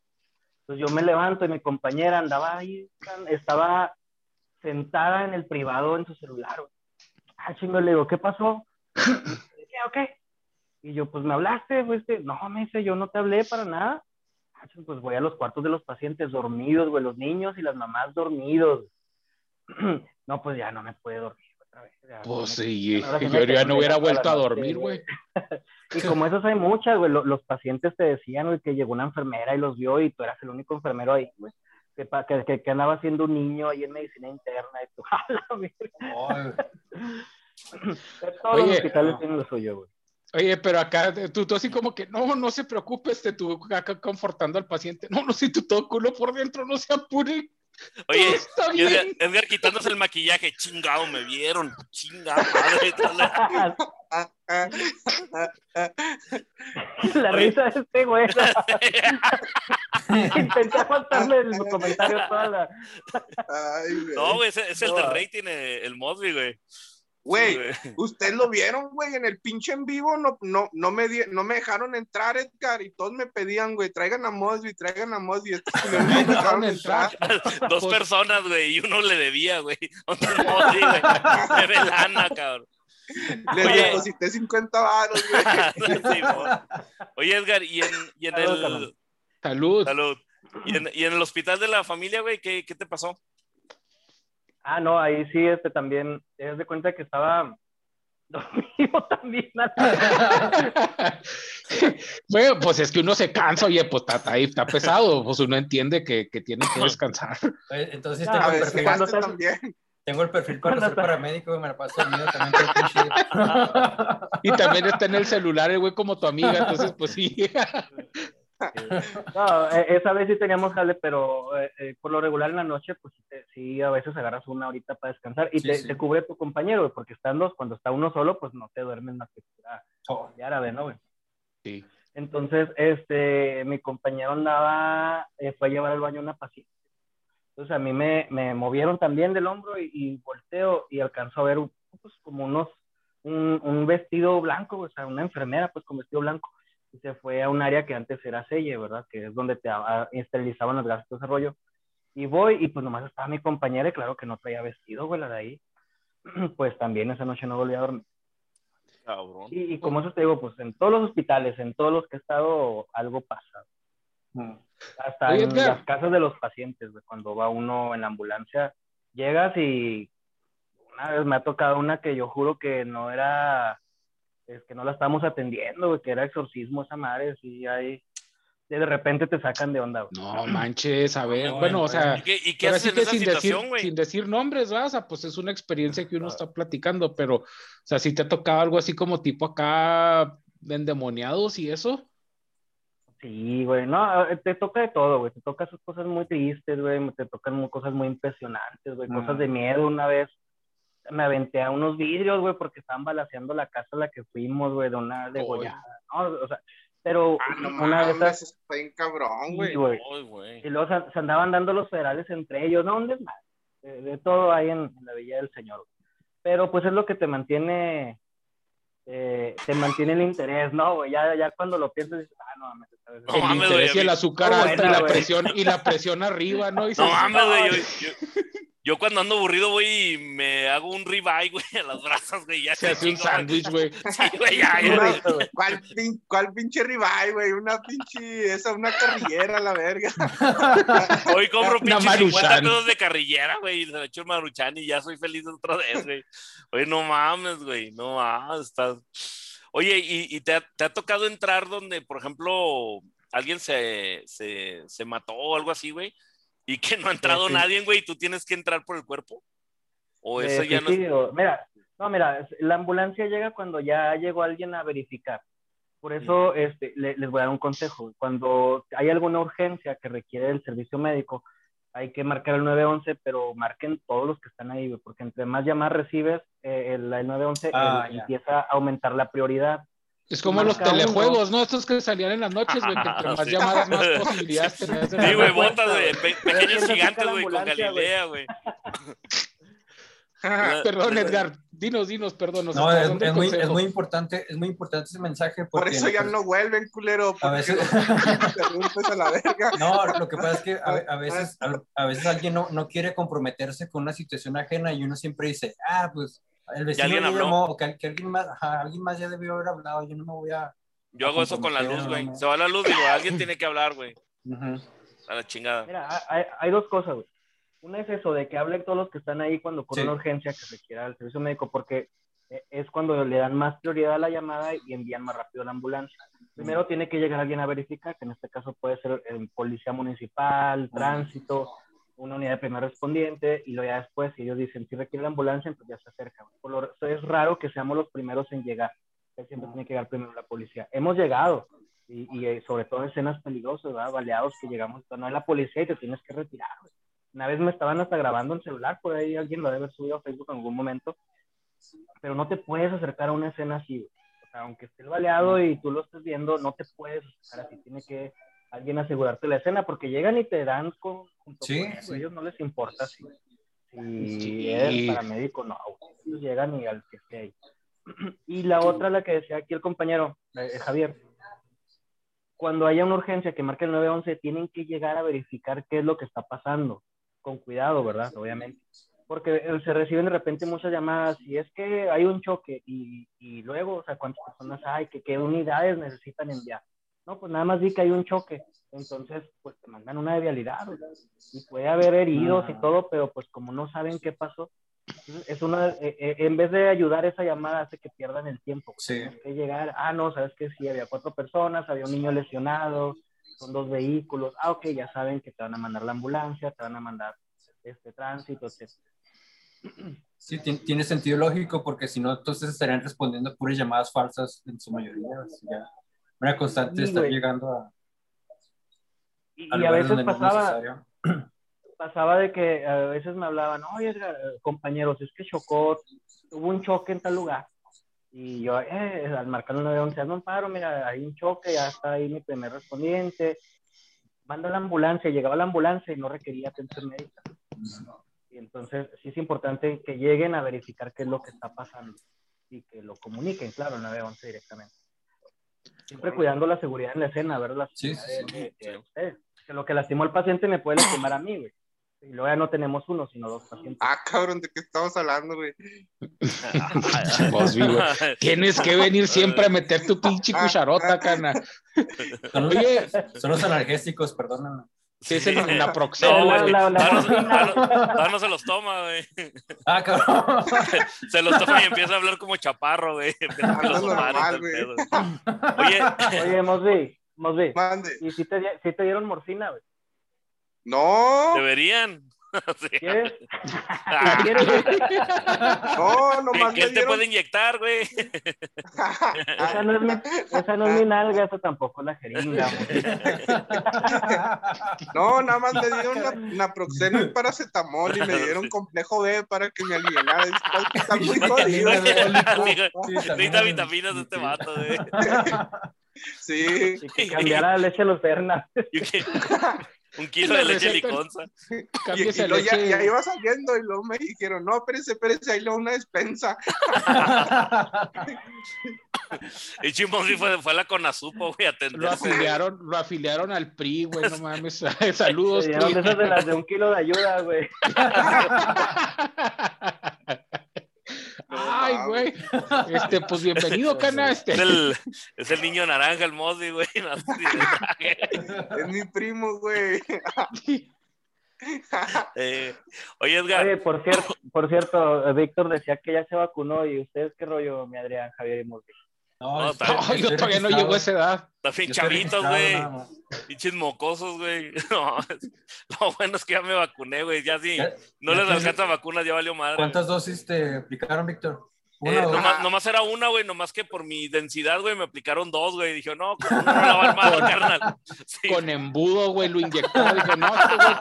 Entonces yo me levanto y mi compañera andaba ahí, estaba sentada en el privado en su celular. Ah, chingo, le digo, ¿qué pasó? ¿Qué, ok? Y yo, pues me hablaste, pues, no, me dice, yo no te hablé para nada. Ah, pues voy a los cuartos de los pacientes dormidos, güey, los niños y las mamás dormidos. no, pues ya no me puede dormir otra vez. pues sí, yo ya no hubiera vuelto a dormir, güey. y como esos hay muchas, güey, los, pacientes te decían, güey, que llegó una enfermera y los vio y tú eras el único enfermero ahí, güey. Que, que, que, andaba siendo un niño ahí en medicina interna y tú, Todos los hospitales tienen lo suyo, güey. Oye, pero acá tú, tú así como que no, no se preocupe, este, tú acá confortando al paciente. No, no, si tú todo culo por dentro, no se apure. Oye, Edgar, Edgar, quitándose el maquillaje, chingado, me vieron, chingado, madre. La risa de este güey. Intenté aguantarle el comentario toda la. no, güey, es, es el de rating, eh, el Mosby, güey. Güey, ustedes lo vieron, güey, en el pinche en vivo, no, no, no, me, no me dejaron entrar, Edgar, y todos me pedían, güey, traigan a Mosby, traigan a Mosby. no me dejaron entrar. Dos personas, güey, y uno le debía, güey. Otro Mosby, güey. Debe lana, cabrón. Le deposité 50 baros, güey. Oye, Edgar, y en, y en el... Salud. Salud. ¿Y en, ¿Y en, el hospital de la familia, güey, ¿qué, qué te pasó? Ah, no, ahí sí, este también, te das de cuenta que estaba dormido también. bueno, pues es que uno se cansa, oye, pues está, ahí, está pesado, pues uno entiende que, que tiene que descansar. Entonces tengo, el perfil, también. tengo el perfil para ser paramédico y me la paso dormido también. y también está en el celular el güey como tu amiga, entonces pues sí. No, e, esa vez sí teníamos jale, pero eh, eh, por lo regular en la noche, pues sí, a veces agarras una horita para descansar y te, cubre tu compañero, porque están dos, cuando está uno solo, pues no te duermes más que oh. de árabe, ¿no, güey? Sí. Entonces, este, mi compañero andaba, eh, fue a llevar al baño una paciente. Entonces a mí me, me movieron también del hombro y, volteo y alcanzo a ver pues, como unos, un, un vestido blanco, o sea, una enfermera pues con vestido blanco y se fue a un área que antes era selle, ¿verdad? Que es donde te esterilizaban los gases de desarrollo. Y voy y pues nomás estaba mi compañera y claro que no traía vestido, güey, la de ahí. Pues también esa noche no volví a dormir. Cabrón. Y, como eso te digo, pues en todos los hospitales, en todos los que he estado, algo pasa. Mm. Hasta en las casas de los pacientes, güey, cuando va uno en la ambulancia, llegas y una vez me ha tocado una que yo juro que no era es que no la estamos atendiendo, que era exorcismo esa madre, sí, ahí de repente te sacan de onda, No manches, a ver, bueno, o sea, ¿y qué, haces en sin, decir, sin decir nombres, ¿verdad? O sea, pues es una experiencia que uno está platicando, pero, o sea, si te ha tocado algo así como tipo acá endemoniados y eso. Sí, güey, no, eh, te toca de todo, güey, te toca esas cosas muy tristes, güey, te tocan cosas muy impresionantes, güey, cosas de miedo una vez me aventé a unos vidrios, güey, porque estaban balaseando la casa a la que fuimos, güey, de una de Goya. ¿no? O sea, pero ah, una de esas. Está bien cabrón, güey. y luego se, andaban dando los federales entre ellos, ¿no? ¿Dónde más? De, todo ahí en, la Villa del Señor. Pero pues es lo que te mantiene. Eh, te mantiene el interés, ¿no, güey? Ya, ya cuando lo piensas, dices, ah, no mames, no, el interés y el azúcar alto y la presión, y la presión arriba, ¿no? Y no mames, güey, yo, yo cuando ando aburrido, güey, y me hago un ribeye, güey, a las brasas, güey. Ya se hace un sándwich, güey. Sí, güey, ya, ya. ¿Cuál, ¿Cuál, pinche ribeye, güey? Una pinche, esa, una carrillera, la verga. Hoy compro pinche 50 pesos de carrillera, güey, y se me echo el maruchan y ya soy feliz otra vez, güey. Oye, no mames, güey, no mames, estás... Oye, ¿y, y te, ha, te, ha, tocado entrar donde, por ejemplo, alguien se, se, se mató o algo así, güey? Y que no ha entrado nadie, güey, y tú tienes que entrar por el cuerpo. O eh, eso ya no. Mira, no, mira, la ambulancia llega cuando ya llegó alguien a verificar. Por eso este, les voy a dar un consejo. Cuando hay alguna urgencia que requiere el servicio médico, hay que marcar el 911, pero marquen todos los que están ahí, porque entre más llamadas recibes, eh, el, 911 ah, empieza a aumentar la prioridad. Es como los telejuegos, ¿no? Estos que salían en las noches, güey, que entre más llamadas, más posibilidades tenías. Sí, güey, botas, güey, pequeños gigantes, güey, con Galilea, güey. perdón, Edgar, dinos, dinos, perdón. No, es, es, muy, es, muy, importante, es muy importante ese mensaje. Por eso ya no vuelven, culero. A veces. a la verga. No, lo que pasa es que a, a veces, a, a, veces alguien no, no quiere comprometerse con una situación ajena y uno siempre dice, ah, pues el vecino alguien habló? o que, alguien, más, alguien más ya debió haber hablado, yo no me voy a... Yo hago eso con la luz, güey. Se va la luz, digo, alguien tiene que hablar, güey. A la chingada. Mira, hay, hay dos cosas, güey. Una es eso, de que hablen todos los que están ahí cuando con una urgencia que requiera el servicio médico, porque e, es cuando le dan más prioridad a la llamada y envían más rápido la ambulancia. Primero tiene que llegar alguien a verificar, que en este caso puede ser el policía municipal, tránsito, una unidad de primer respondiente y luego ya después, si ellos dicen si requiere la ambulancia, entonces ya se acerca. Por lo, es raro que seamos los primeros en llegar. Siempre tiene que llegar primero la policía. Hemos llegado, y, y eh, sobre todo en escenas peligrosas, ¿verdad? baleados que llegamos, no es la policía y te tienes que retirar. Una vez me estaban hasta grabando en celular, por ahí alguien lo debe haber subido a Facebook en algún momento, pero no te puedes acercar a una escena así. O sea, aunque esté el baleado y tú lo estés viendo, no te puedes acercar así. Tiene que alguien asegurarte la escena, porque llegan y te dan con, sí, a ellos no les importa si, si es paramédico, no, ellos llegan y al que esté ahí. Y la otra, la que decía aquí el compañero, eh, Javier, cuando haya una urgencia que marque el 911, tienen que llegar a verificar qué es lo que está pasando, con cuidado, ¿verdad? Obviamente. Porque eh, se reciben de repente muchas llamadas y es que hay un choque y, y luego, o sea, cuántas personas hay, que qué unidades necesitan enviar No, pues nada más vi que hay un choque. Entonces, pues te mandan una de vialidad. Y puede haber heridos y todo, pero pues como no saben qué pasó, es una, eh, eh, en vez de ayudar esa llamada hace que pierdan el tiempo. Sí. que llegar, ah, no, sabes que sí, había cuatro personas, había un niño lesionado, son dos vehículos, ah, ok, ya saben que te van a mandar la ambulancia, te van a mandar este tránsito, etc. Sí, tiene sentido lógico porque si no, entonces estarían respondiendo puras llamadas falsas en su mayoría. Ya. Una constante está llegando a... y, a veces pasaba, pasaba de que a veces me hablaban, oye, compañeros, es que chocó, hubo un choque en tal lugar. Y yo, eh, al marcar el 911, no paro, mira, hay un choque, ya está ahí mi primer respondiente. Manda la ambulancia, llegaba la ambulancia y no requería atención médica. Y entonces sí es importante que lleguen a verificar qué es lo que está pasando y que lo comuniquen, claro, al 911 directamente. Siempre cuidando la seguridad en la escena, ¿verdad? sí, sí, sí. que lo que lastimó al paciente me puede lastimar a mí, güey. Y luego ya no tenemos uno, sino dos pacientes. Ah, cabrón, ¿de qué estamos hablando, güey? Tienes que venir siempre a meter tu pinche cucharota, cana. Son, Oye, son los analgésicos, perdóname. Sí, es el naproxeno. No, la, la, se los toma, güey. Ah, cabrón. se los toma y empieza a hablar como chaparro, güey. normal, güey. Oye, Oye, Mosby, Mosby. ¿Y si te, si te dieron morfina, güey? No. Deberían. ¿Quieres? no, nomás. ¿Qué él te puede inyectar, güey? esa, no es mi, esa no es mi nalga, eso tampoco la jeringa. no, nada más me dieron naproxeno y paracetamol y me dieron complejo B para que me aliviara. Está muy jodido. Necesita vitaminas de este vato, güey. Sí. Y que cambiara la leche lucerna. Un kilo de leche liconza. Y, y, ya, iba saliendo y luego me dijeron, no, espérese, espérese, ahí lo una despensa. y Chimón fue, fue a la Conazupo, güey, a Lo afiliaron, lo afiliaron al PRI, güey, no mames. Saludos. esas de las de un kilo de ayuda, güey. Ay, güey. Este, pues bienvenido, cana. Este. Es, el, es el niño naranja, el Mosby, güey. es mi primo, güey. Eh, oye, Edgar. Oye, por cierto, por cierto, Víctor decía que ya se vacunó y ustedes qué rollo, mi Adrián, Javier y Mosby. No, yo todavía no llego a esa edad. También chavitos, güey. Pinches mocosos, güey. No, lo bueno es que ya me vacuné, güey. Ya sí, no les alcanza vacunas, ya valió madre. ¿Cuántas dosis te aplicaron, Víctor? Eh, nomás, nomás, era una, güey, nomás que por mi densidad, güey, me aplicaron dos, güey. Dije, no, no la va carnal. Con embudo, güey, lo inyectó. Dije, no, este güey,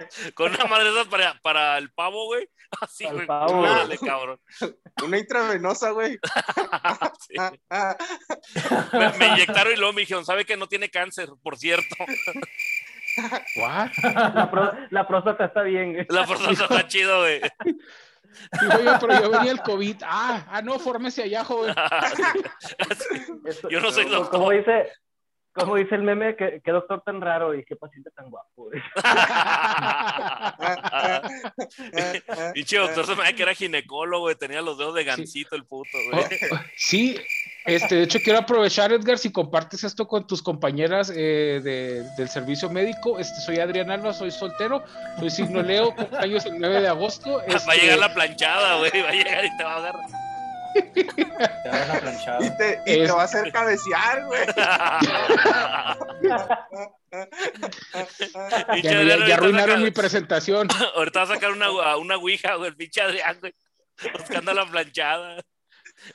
con una madre de para, para el pavo, güey. Así, güey. Dale, cabrón. Una intravenosa, güey. sí. me, me, inyectaron y luego me dijeron, ¿sabe que no tiene cáncer, por cierto? ¿What? La, pro, la próstata está bien, güey. La próstata está chido, güey. Pero yo venía el COVID. Ah, ah, no, fórmese allá, joven. yo no soy doctor. Como dice, como dice el meme, ¿qué, qué, doctor tan raro y qué paciente tan guapo. Pinche doctor se me que era ginecólogo, y tenía los dedos de gancito el puto, güey. Oh, sí, este, de hecho quiero aprovechar, Edgar, si compartes esto con tus compañeras eh, de, del servicio médico. Este, soy Adrián Alba, soy soltero, soy signo Leo, cumpleaños el 9 de agosto. Este... Va a llegar la planchada, güey, va a llegar y te va a agarrar. Y te, y te va a hacer cabecear, güey. ya, ya, ya arruinaron mi presentación. Ahorita va a sacar una, una ouija, güey, el pinche Adrián, güey. Buscando la planchada.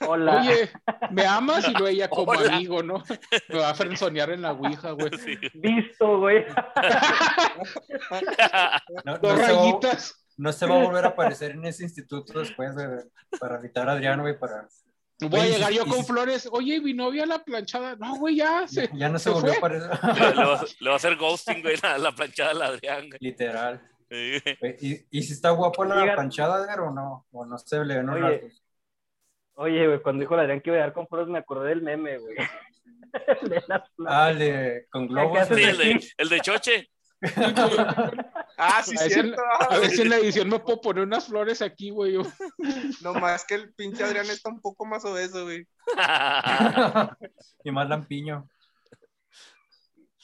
Hola. Oye, ¿me amas? Y luego ella como Hola. amigo, ¿no? Me va a frenzonear en la ouija, güey. Sí. Visto, güey. No, Dos no rayitas no se va a volver a aparecer en ese instituto después de, para evitar a Adrián, güey, para... Voy a llegar yo con flores. Oye, mi novia la planchada. No, güey, ya se. Ya, no se, se volvió fue. a aparecer. Le, le, va, le, va, a hacer ghosting, güey, la, la planchada de la Adrián. Güey. Literal. Sí. ¿Y, ¿Y, si está guapo la Oiga. planchada, Edgar, o no? O no se le ven Oye, oye, güey, cuando dijo la Adrián que iba a dar con flores, me acordé del meme, güey. de las ah, el de, con globos. Sí, el de, el de Choche. Ah, sí, A ver, si en, cierto. a ver si en la edición me puedo poner unas flores aquí, güey. No más que el pinche Adrián está un poco más obeso, güey. y más lampiño.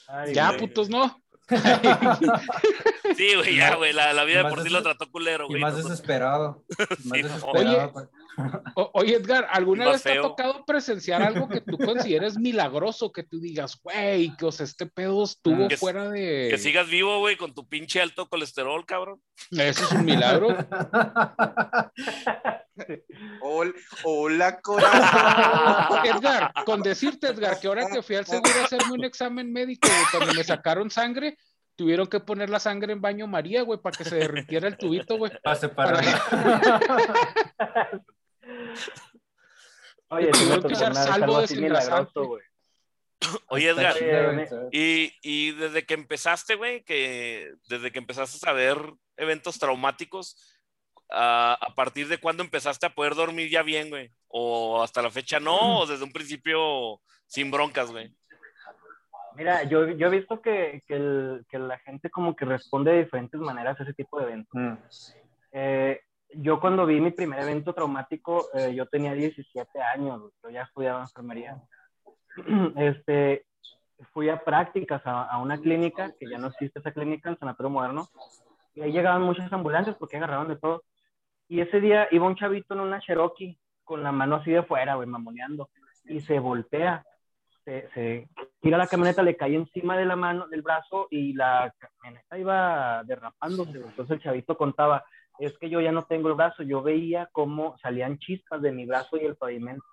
Ay, Ya, güey. putos, ¿no? Sí, güey, ya, güey. La, la vida de Más por sí lo trató culero, Y güey. más No, desesperado. Y más Sí, desesperado. oye. O- oye, Edgar, ¿alguna vez te ha tocado presenciar algo que tú consideres milagroso? Que tú digas, güey, que o sea, este pedo estuvo Que- fuera de. Que sigas vivo, güey, con tu pinche alto colesterol, cabrón. Eso es un milagro. Hol- Hola, corazón. Edgar, con decirte, Edgar, que ahora que fui al seguro a hacerme un examen médico, güey, cuando me sacaron sangre, tuvieron que poner la sangre en baño María, güey, para que se derritiera el tubito, güey. Para separar. Oye, usar una vez salvo milagroso, güey. Oye, Edgar, y, y desde que empezaste, güey, que desde que empezaste a ver eventos traumáticos, a, a partir de cuándo empezaste a poder dormir ya bien, güey? ¿O hasta la fecha no? ¿O desde un principio sin broncas, güey? Mira, yo, yo he visto que, que, el- que la gente como que responde de diferentes maneras a ese tipo de eventos. Mm. Eh, yo cuando vi mi primer evento traumático, eh, yo tenía 17 años, yo ya estudiaba enfermería. Este, fui a prácticas a, a una clínica, que ya no existe esa clínica, el Sanatorio Moderno, y ahí llegaban muchas ambulancias porque agarraron de todo. Y ese día iba un chavito en una Cherokee con la mano así de fuera, güey, mamoneando, y se voltea, se, se tira la camioneta, le cae encima de la mano, del brazo, y la camioneta iba derrapándose. Entonces el chavito contaba, es que yo ya no tengo el brazo, yo veía cómo salían chispas de mi brazo y el pavimento.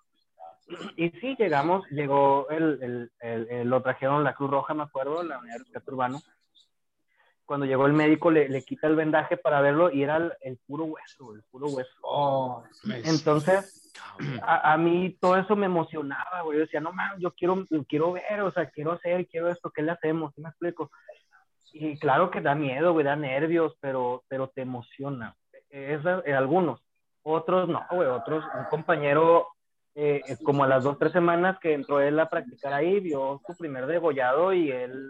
Y sí, llegamos, llegó el, el, el- el- lo trajeron la Cruz Roja, me acuerdo, la unidad de rescate urbano. Cuando llegó el médico, le, le quita el vendaje para verlo y era el, puro hueso, el puro hueso. Oh, Entonces, a, a mí todo eso me emocionaba, güey. Yo decía, no mames, yo quiero, yo quiero ver, o sea, quiero hacer, quiero esto, ¿qué le hacemos? ¿Sí me explico? Y claro que da miedo, güey, da nervios, pero, pero te emociona. Es, eh, algunos. Otros no, güey. Otros, un compañero, eh, eh, como a las dos, tres semanas que entró él a practicar ahí, vio su primer degollado y él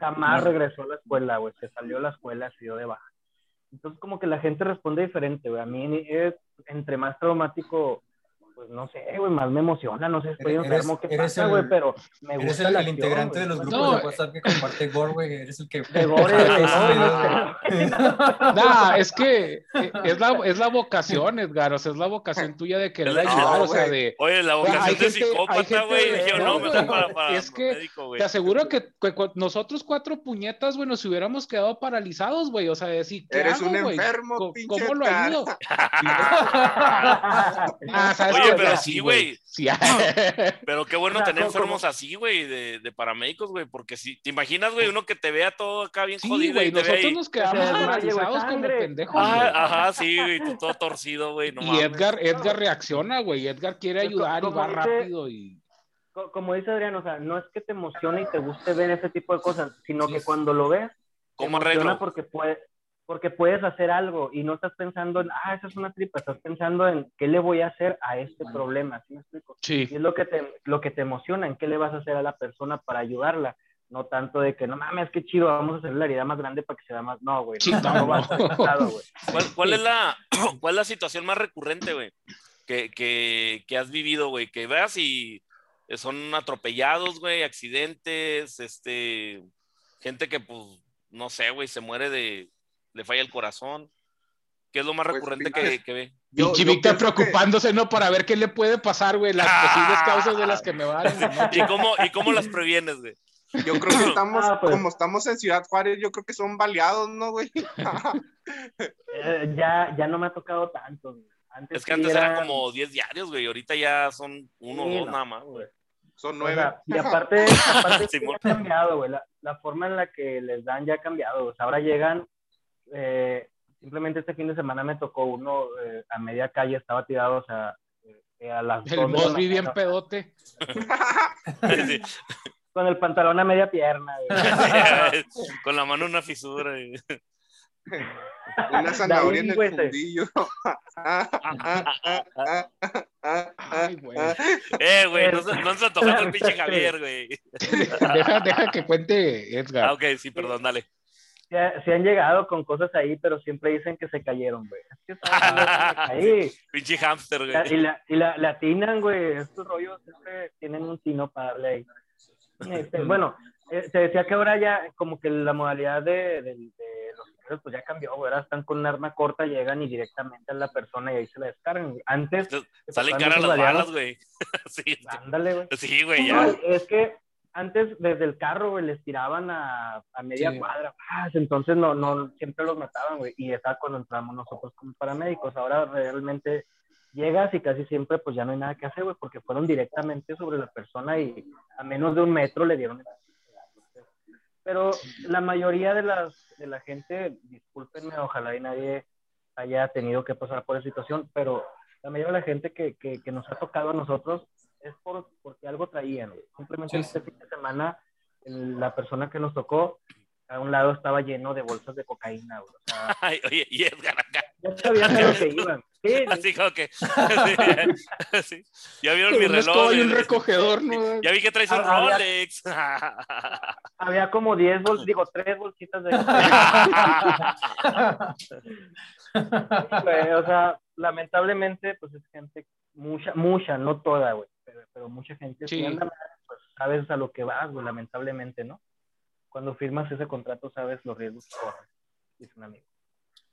jamás regresó a la escuela, güey. Se salió de la escuela, se dio de baja. Entonces, como que la gente responde diferente, güey. A mí es, entre más traumático, pues no sé, güey, más me emociona. No sé, estoy Eres- enfermo, ¿qué eres pasa, güey? Pero me Eres gusta el, la el acción, integrante de los No, grupos eh. de WhatsApp que comparte gore, güey. Eres el que. De gore, de gore, Nah, es que eh, es la, es la vocación, Edgar, o sea, es la vocación tuya de querer No, ayudar, o sea, de... Oye, la vocación de psicópata, gente- güey. Dije, no, no, güey, mejor para, para es que médico, güey. Te aseguro que, nosotros cuatro puñetas, güey, nos hubiéramos quedado paralizados, güey, o sea, decir, ¿qué Eres hago, un enfermo, ¿Cómo- ¿Cómo lo ayudo? Ah, ¿sabes Oye, qué? Pero sí, güey. Sí, Pero qué bueno O sea, tener como- enfermos así, güey, de, de paramédicos, güey, porque si te imaginas, güey, uno que te vea todo acá bien sí, jodido güey, y ve nosotros ahí. nos quedamos paralizados como pendejos, güey. Ah, ajá, sí, güey, tú todo torcido, güey, no y mames. Edgar, Edgar reacciona, güey, Edgar quiere Pues, ayudar y como va dice- rápido y... Co- Como dice Adrián, o sea, no es que te emocione y te guste ver ese tipo de cosas, sino Sí. que cuando lo ves, te ¿Cómo emociona arreglo? porque puedes, porque puedes hacer algo y no estás pensando en, ah, esa es una tripa, estás pensando en qué le voy a hacer a este problema, ¿sí me explico? Sí. Y es lo que te, lo que te emociona, en qué le vas a hacer a la persona para ayudarla. No tanto de que, no mames, qué chido, vamos a hacer la herida más grande para que se vea más. No, güey. Sí, no, no, no va a no. estar casado, güey. ¿Cuál, cuál es la, ¿Cuál es la situación más recurrente, güey? Que, que, que has vivido, güey. Que veas y son atropellados, güey, accidentes, este, gente que, pues, no sé, güey, se muere de, le falla el corazón. ¿Qué es lo más Pues, recurrente que, que ve? Yo- que- preocupándose, ¿no? Para ver qué le puede pasar, güey, las Ah. posibles causas de las que me van. ¿Y cómo, ¿Y cómo las previenes, güey? Yo creo que estamos, Ah, pues. como estamos en Ciudad Juárez, yo creo que son baleados, ¿no, güey? Eh, ya, ya no me ha tocado tanto. güey. Antes Es que antes eran eran- como 10 diarios, güey. Ahorita ya son uno o Sí, dos no, nada más, güey. Son O nueve. sea, y aparte, aparte sí Simón. ha cambiado, güey. La, la forma en la que les dan ya ha cambiado. O sea, ahora llegan, eh, simplemente este fin de semana me tocó uno eh, a media calle, estaba tirado, o sea, eh, a las El Mosby bien pedote. Con el pantalón a media pierna. Con la mano en una fisura. güey. Una zanahoria en el güey, fundillo. Ay, güey. Eh, güey, no, se- no se el pinche Javier, güey. Deja, deja que cuente Edgar. Ah, ok, sí, perdón, dale. Se, han llegado con cosas ahí, pero siempre dicen que se cayeron, güey. Es que ahí. Pinche hamster, güey. Y, la, y la, la atinan, güey. Estos rollos siempre tienen un tino para darle ahí. Este, bueno, eh, se decía que ahora ya como que la modalidad de, de, los pues ya cambió, güey. Ahora están con un arma corta, llegan y directamente a la persona y ahí se la descargan. Antes... Salen cara las balas, güey. sí. Ándale, güey. Sí, güey, ya. es que antes desde el carro, güey, les tiraban a, a media cuadra, entonces no, no, siempre los mataban, güey, y esa cuando entramos nosotros como paramédicos, ahora realmente llegas y casi siempre pues ya no hay nada que hacer, güey, porque fueron directamente sobre la persona y a menos de un metro le dieron. Pero la mayoría de, las, de la gente, discúlpenme, ojalá y nadie haya tenido que pasar por esa situación, pero la mayoría de la gente que, que, que nos ha tocado a nosotros es por, porque algo traían. Simplemente este fin de semana la persona que nos tocó a un lado estaba lleno de bolsas de cocaína. O sea, Ay, oye, y Edgar acá. Ya sabía lo que iban. Sí, Así como que. Sí, Ya vieron mi reloj. Hay un recogedor, ¿no? Ya vi que traes un había, Rolex. había como 10 bolsitas, digo, 3 bolsitas de. o sea, lamentablemente, pues es gente, mucha, mucha, no toda, güey pero, mucha gente sí. pues sabes a lo que vas, güey, lamentablemente, ¿no? Cuando firmas ese contrato sabes los riesgos que corres. Es un amigo.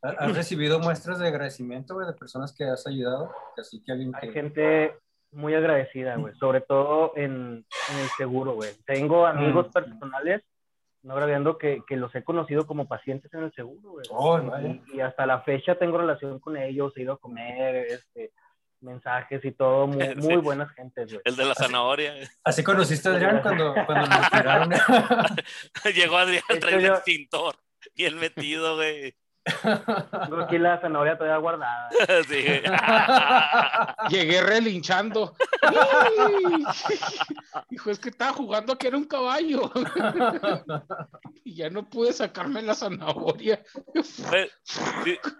¿Has recibido muestras de agradecimiento, güey, de personas que has ayudado? Así que alguien Hay gente muy agradecida, güey, sobre todo en, en el seguro, güey. Tengo amigos mm. personales, no agraviando, que, que los he conocido como pacientes en el seguro, güey. Oh, y, y, hasta la fecha tengo relación con ellos, he ido a comer, este, mensajes y todo, muy, muy buenas gentes, El de la zanahoria. Así, conociste a Adrián cuando, cuando nos tiraron. Llegó Adrián, trae el extintor y el metido, güey. Tengo aquí la zanahoria todavía guardada. Sí. Llegué relinchando. Hijo, es que estaba jugando que era un caballo. y ya no pude sacarme la zanahoria.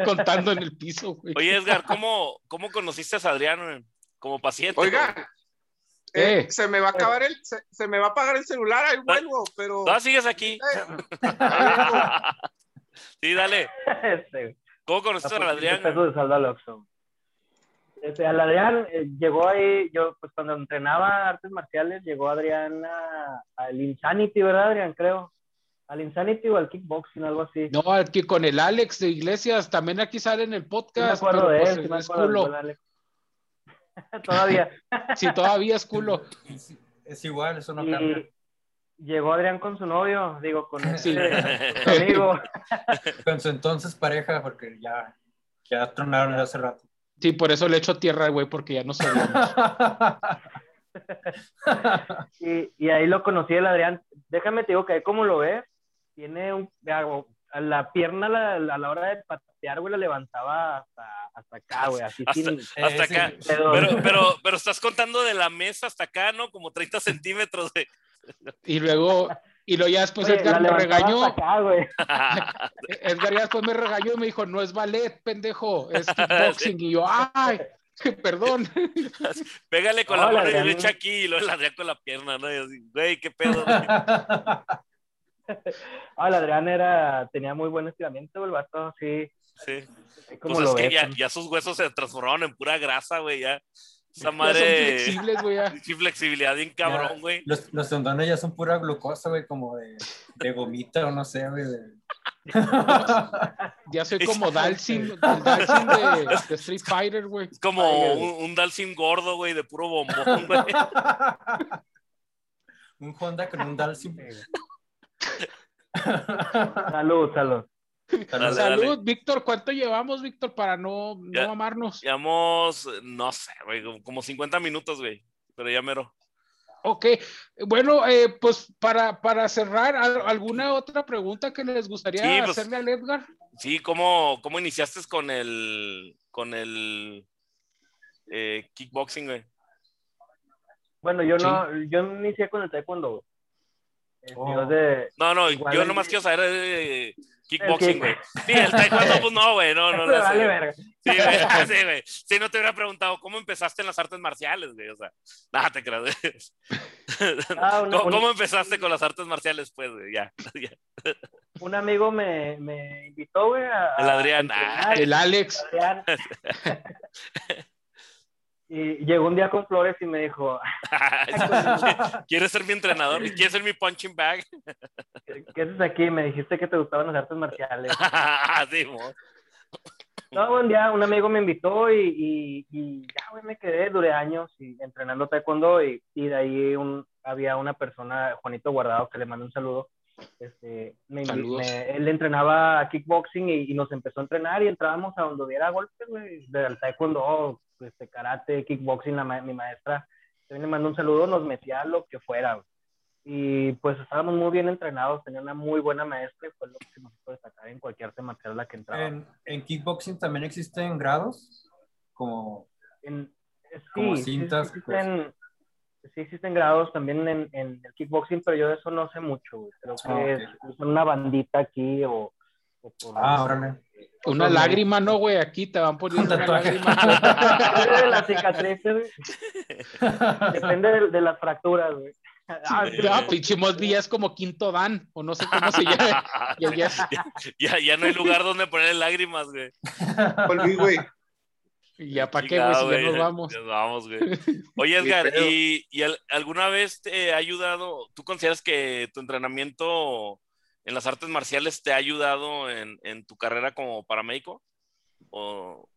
Contando en el piso, güey. Oye, Edgar, ¿cómo, cómo conociste a Adrián como paciente? Oiga, eh, se me va a acabar el, se, se, me va a apagar el celular, ahí vuelvo, pero. No, sigues aquí. Sí, dale. Este, ¿Cómo conociste a Adrián? Este, al Adrián eh, llegó ahí, yo pues cuando entrenaba artes marciales, llegó Adrián al Insanity, ¿verdad, Adrián? Creo. Al Insanity o al kickboxing, algo así. No, aquí con el Alex de Iglesias, también aquí sale en el podcast. Sí me acuerdo de pues, él, sí me acuerdo todavía. sí, todavía es culo. Es, igual, eso no cambia llegó Adrián con su novio, digo, con sí. su amigo. con su entonces pareja, porque ya, ya tronaron hace rato. Sí, por eso le echo tierra al güey, porque ya no sabíamos. y, y, ahí lo conocí el Adrián. Déjame te digo que ahí como lo ves, tiene un, a la pierna a la, hora de patear, güey, la levantaba hasta, hasta acá, güey, así hasta, sin, hasta acá. Pero, pero, pero estás contando de la mesa hasta acá, ¿no? Como 30 centímetros de, y luego, y luego ya después Edgar me regañó. Edgar ya después me regañó y me dijo, no es ballet, pendejo, es kickboxing. Y yo, ay, perdón. Pégale con la mano derecha aquí y luego la con la pierna, ¿no? Y así, güey, qué pedo. Ah, el Adrián era, tenía muy buen estiramiento, el vato, sí. Sí. Como pues es que ya, ya, sus huesos se transformaron en pura grasa, güey, ya. Esa madre. flexibles, güey. Flexibilidad bien cabrón, güey. Los, los tendones ya son pura glucosa, güey, como de, de gomita o no sé, güey. ya soy como Dalsim, el Dalsim de, de, Street Fighter, güey. Es como un, un Dalsim gordo, güey, de puro bombón, güey. un Honda con un Dalsim. salud, salud. Salud, Víctor. ¿Cuánto llevamos, Víctor, para no, no amarnos? Llevamos, no sé, güey, como 50 minutos, güey. Pero ya mero. Ok, bueno, eh, pues para, para cerrar, ¿alguna otra pregunta que les gustaría pues, hacerle al Edgar? Sí, ¿cómo, cómo iniciaste con el, con el eh, kickboxing, güey? Bueno, yo no, yo inicié con el taekwondo. Oh. no, no, yo nomás quiero saber eh, Kickboxing, güey. Sí, el taekwondo, pues no, güey, no, no. vale verga. Sí, güey, sí, güey. Si no te hubiera preguntado, ¿cómo empezaste en las artes marciales, güey? O sea, nada, te creo. Ah, ¿Cómo, ¿Cómo, empezaste con las artes marciales, pues, güey? Ya, ya. Un amigo me, me invitó, güey, a... El Adrián. Ah, el Alex. Adrián. Y llegó un día con Flores y me dijo... ¿Quieres ser mi entrenador? ¿Quieres ser mi punching bag? ¿Qué haces aquí? Me dijiste que te gustaban las artes marciales. sí, no, un día un amigo me invitó y, y, ya, güey, me quedé, duré años y, entrenando taekwondo y, y de ahí un, había una persona, Juanito Guardado, que le mandó un saludo. Este, me, él entrenaba kickboxing y, nos empezó a entrenar y entrábamos a donde hubiera golpes, güey, del taekwondo, este, karate, kickboxing, la, mi maestra, también le mandó un saludo, nos metía lo que fuera, Y pues estábamos muy bien entrenados, tenía una muy buena maestra y fue lo que nos hizo destacar en cualquier marcial la que entraba. ¿En, kickboxing también existen grados? Como, en, sí, cintas. Sí existen, sí existen grados también en, en, el kickboxing, pero yo de eso no sé mucho, Creo que ah, es, una bandita aquí o... ah, órale. Una lágrima, ¿no, güey? Aquí te van poniendo una lágrima. Depende de las cicatrices, Depende de, las fracturas, güey. Ah, ah pinche Mosby es como quinto Dan, o no sé cómo se llama. Ya, ya, no hay lugar donde poner lágrimas, güey. Volví, güey. Y ya para qué, güey, si ya nos vamos. Ya nos vamos, güey. Oye, Edgar, ¿y, ¿y, alguna vez te ha ayudado? ¿Tú consideras que tu entrenamiento en las artes marciales te ha ayudado en, en tu carrera como paramédico? ¿O...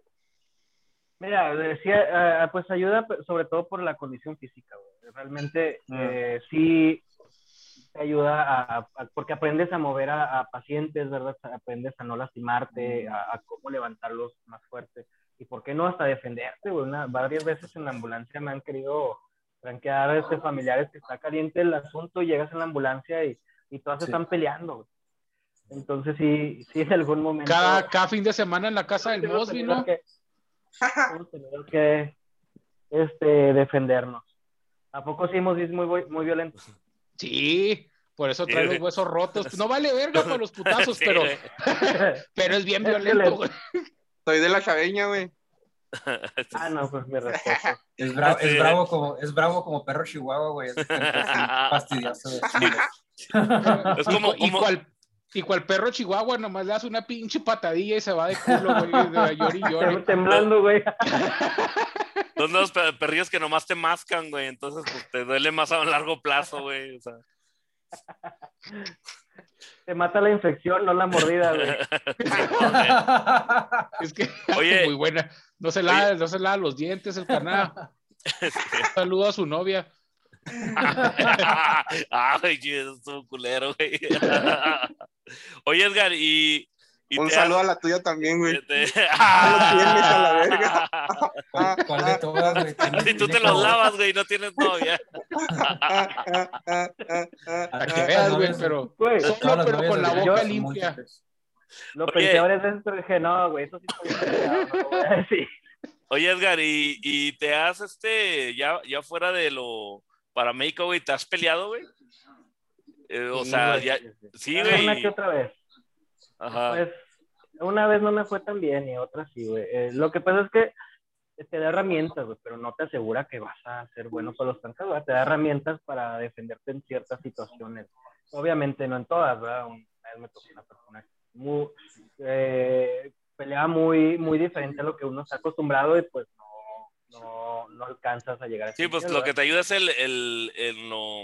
Mira, decía, eh, pues ayuda sobre todo por la condición física, Realmente mm. eh, sí te ayuda a, porque aprendes a mover a, pacientes, ¿verdad? Aprendes a no lastimarte, mm. a, cómo levantarlos más fuerte y por qué no hasta defenderte, güey. varias veces en la ambulancia me han querido tranquear a este familiares que está caliente el asunto y llegas en la ambulancia y y todas están peleando. Entonces sí, sí en algún momento. Cada, cada fin de semana en la casa del Mosby, ¿no? Que, que este, defendernos. ¿A poco sí hemos visto muy, muy violentos? Sí, por eso trae los huesos rotos. No vale verga con los putazos, pero, pero es bien violento, güey. Soy de la chaveña, güey. Ah, no, pues me respeto. Es, bravo, es, bravo como, es bravo como perro chihuahua, güey. Es fastidioso. Es como, y, cual, y cual perro chihuahua nomás le das una pinche patadilla y se va de culo, güey. De llori, llori. temblando, güey. Son los perrillos que nomás te mascan, güey. Entonces, pues, te duele más a largo plazo, güey. O sea. Te mata la infección, no la mordida, güey. es que Oye, muy buena. No se lava, no se lava los dientes el canal. Saludo a su novia. Ay, es un culero, güey. Oye, Edgar, y. un saludo a la tuya también, güey. Te... a la verga. ¿Cuál de todas, güey? Si tú te los lavas, güey, no tienes novia. A que veas, güey, pero. Solo, pero con la boca limpia. Lo peor es eso, dije, no, güey, eso sí Oye, Edgar, ¿y, ¿y, te has, este, ya, ya fuera de lo para México, güey, ¿te has peleado, güey? Eh, o sea, ya, sí, güey. Una que otra vez. Ajá. Pues, una vez no me fue tan bien y otra sí, güey. Eh, lo que pasa es que te da herramientas, güey, pero no te asegura que vas a ser bueno con los güey. Te da herramientas para defenderte en ciertas situaciones. Obviamente no en todas, ¿verdad? Una vez me tocó una persona muy, eh, pelea muy, muy diferente a lo que uno está acostumbrado y pues no no, no alcanzas a llegar a Sí, pues lo que te ayuda es el, el, el lo,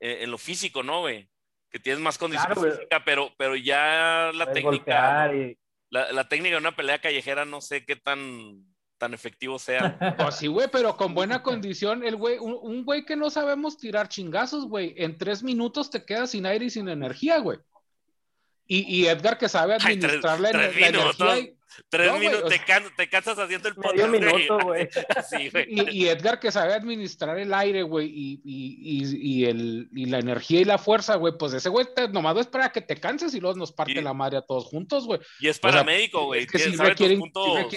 eh, en lo físico, ¿no, güey? Que tienes más condición física, pero, pero ya la técnica. La, la, técnica de una pelea callejera no sé qué tan, tan efectivo sea. Pues sí, güey, pero con buena condición, el güey, un, güey que no sabemos tirar chingazos, güey, en tres minutos te quedas sin aire y sin energía, güey. Y, y, Edgar que sabe administrar la, energía. Tres minutos, te, cansas haciendo el podcast. minuto, güey. sí, güey. Y, Edgar que sabe administrar el aire, güey, y, y, el, y la energía y la fuerza, güey, pues ese güey nomás es para que te canses y luego nos parte la madre a todos juntos, güey. Y es para médico, güey. Es que sí requiere,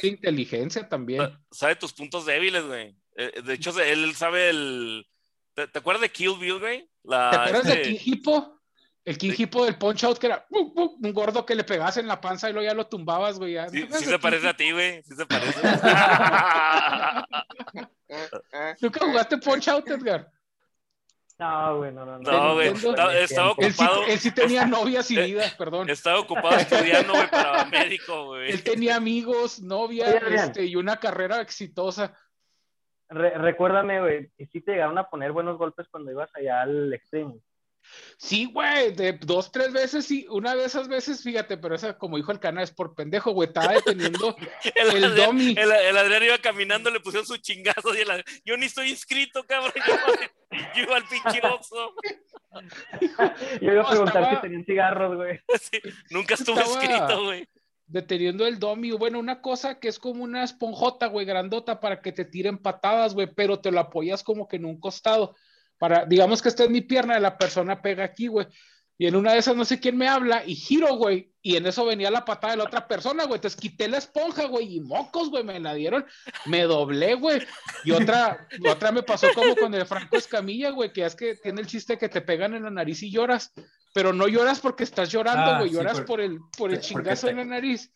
inteligencia también. Sabe tus puntos débiles, güey. Eh, de hecho, él sabe el... ¿Te, acuerdas de Kill Bill, güey? ¿Te acuerdas de este Kill Hippo? El King Hippo del Punch Out, que era un gordo que le pegabas en la panza y luego ya lo tumbabas, güey. Sí, sí se parece a ti, güey. Sí se parece. ¿Nunca jugaste Punch Out, Edgar? No, güey, no, no. No, güey. Estaba, ocupado. Él sí, tenía novias y vidas, perdón. Estaba ocupado estudiando, güey, para médico, güey. Él tenía amigos, novia, este, y una carrera exitosa. recuérdame, güey, y sí te llegaron a poner buenos golpes cuando ibas allá al extremo. Sí, güey, de dos, tres veces, sí, una de esas veces, fíjate, pero esa, como dijo el cana, es por pendejo, güey, estaba deteniendo el, el domi. El, el, Adrián iba caminando, le pusieron su chingazo y el, yo ni estoy inscrito, cabrón, yo, iba al pinche oxo. yo iba a preguntar si tenían cigarros, güey. nunca estuve inscrito, güey. Deteniendo el domi, bueno, una cosa que es como una esponjota, güey, grandota para que te tiren patadas, güey, pero te lo apoyas como que en un costado para, digamos que esta es mi pierna, la persona pega aquí, güey. Y en una de esas no sé quién me habla y giro, güey. Y en eso venía la patada de la otra persona, güey. Entonces quité la esponja, güey. Y mocos, güey, me la dieron. Me doblé, güey. Y otra, otra me pasó como con el Franco Escamilla, güey. Que es que tiene el chiste que te pegan en la nariz y lloras. Pero no lloras porque estás llorando, ah, güey. lloras por, el, por el chingazo en la nariz.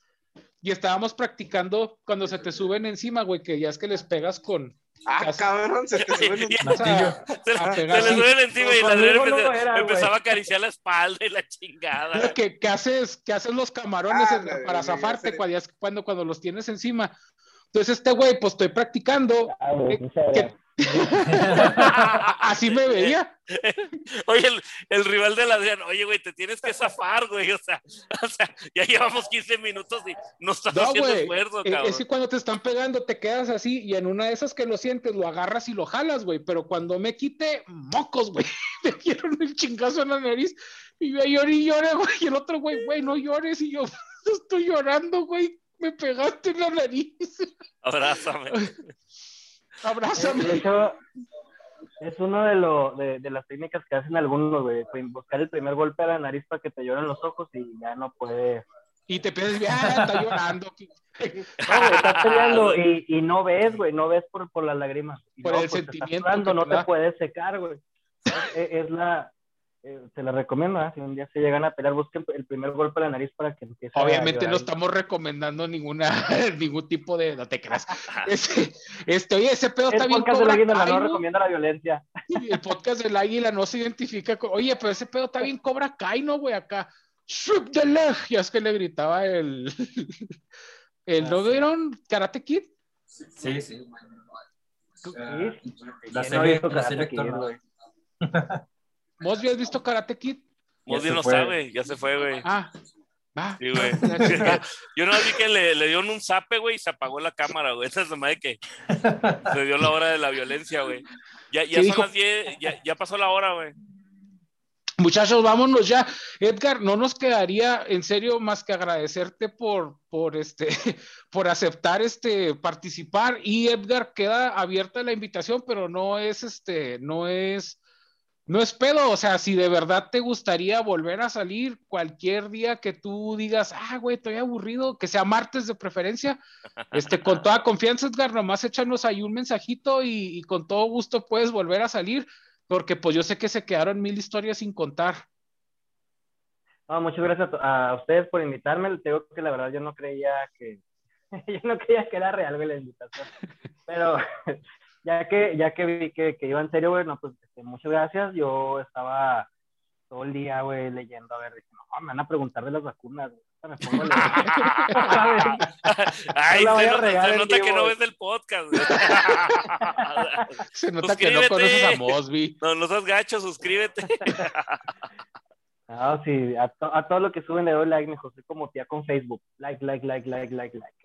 Y estábamos practicando cuando se te suben encima, güey. Que ya es que les pegas con, Ah, cabrón, se te suben encima. se, le suben encima y la empezaba, empezaba a acariciar la espalda y la chingada. ¿Qué, qué haces, qué hacen los camarones ah, para zafarte cuando, cuando, los tienes encima? Entonces, este güey, pues estoy practicando. Ah, Así me veía. Oye, el, rival de la Adrián, oye, güey, te tienes que zafar, güey. O sea, o sea ya llevamos 15 minutos y no estás haciendo esfuerzo, cabrón. Es que cuando te están pegando, te quedas así y en una de esas que lo sientes, lo agarras y lo jalas, güey. Pero cuando me quite, mocos, güey. Me dieron el chingazo en la nariz y me lloré y lloré, güey. Y el otro, güey, güey, no llores. Y yo, estoy llorando, güey. Me pegaste en la nariz. Abrázame. Abrázame. De hecho, es uno de, lo, de, de, las técnicas que hacen algunos, güey. Buscar el primer golpe a la nariz para que te lloren los ojos y ya no puedes. Y te pides, ya está llorando. No, estás peleando y, y, no ves, güey, no ves por, por las lágrimas. por el pues, sentimiento. no te puedes secar, güey. es, la, eh, se la recomiendo, ¿eh? si un día se llegan a pelear, busquen el primer golpe a la nariz para que empiece Obviamente no estamos recomendando ninguna, ningún tipo de, no te creas. Este, este, oye, ese pedo está bien. El podcast del águila no recomienda la violencia. El podcast del águila no se identifica con, oye, pero ese pedo está bien Cobra Kai, ¿no, güey? Acá, shoot the leg, ya es que le gritaba el, el, ¿no vieron Karate Kid? Sí, sí. sí. La serie, la serie ¿Mosby has visto Karate Kid? Mosby no sabe, ya se fue, güey. Ah, va. Sí, güey. Yo no vi que le, le dieron un zape, güey, y se apagó la cámara, güey. Esa es la madre que se dio la hora de la violencia, güey. Ya, ya son las 10, ya, ya pasó la hora, güey. Muchachos, vámonos ya. Edgar, no nos quedaría en serio más que agradecerte por, por, este, por aceptar este, participar. Y Edgar, queda abierta la invitación, pero no es, este, no es no es pedo, o sea, si de verdad te gustaría volver a salir cualquier día que tú digas, ah, güey, estoy aburrido, que sea martes de preferencia, este, con toda confianza, Edgar, nomás échanos ahí un mensajito y, con todo gusto puedes volver a salir, porque pues yo sé que se quedaron mil historias sin contar. muchas gracias a, ustedes por invitarme, te digo que la verdad yo no creía que, yo no creía que era real la invitación, pero ya que, ya que vi que, que iba en serio, güey, no, pues este, muchas gracias. Yo estaba todo el día, güey, leyendo, a ver, dije, no, me van a preguntar de las vacunas, Me pongo Ay, se, nota, se nota que no ves el podcast. Güey. se nota que no conoces a Mosby. No, no seas gacho, suscríbete. No, sí, a, a, todo lo que suben le doy like, me José como tía con Facebook. Like, like, like, like, like, like.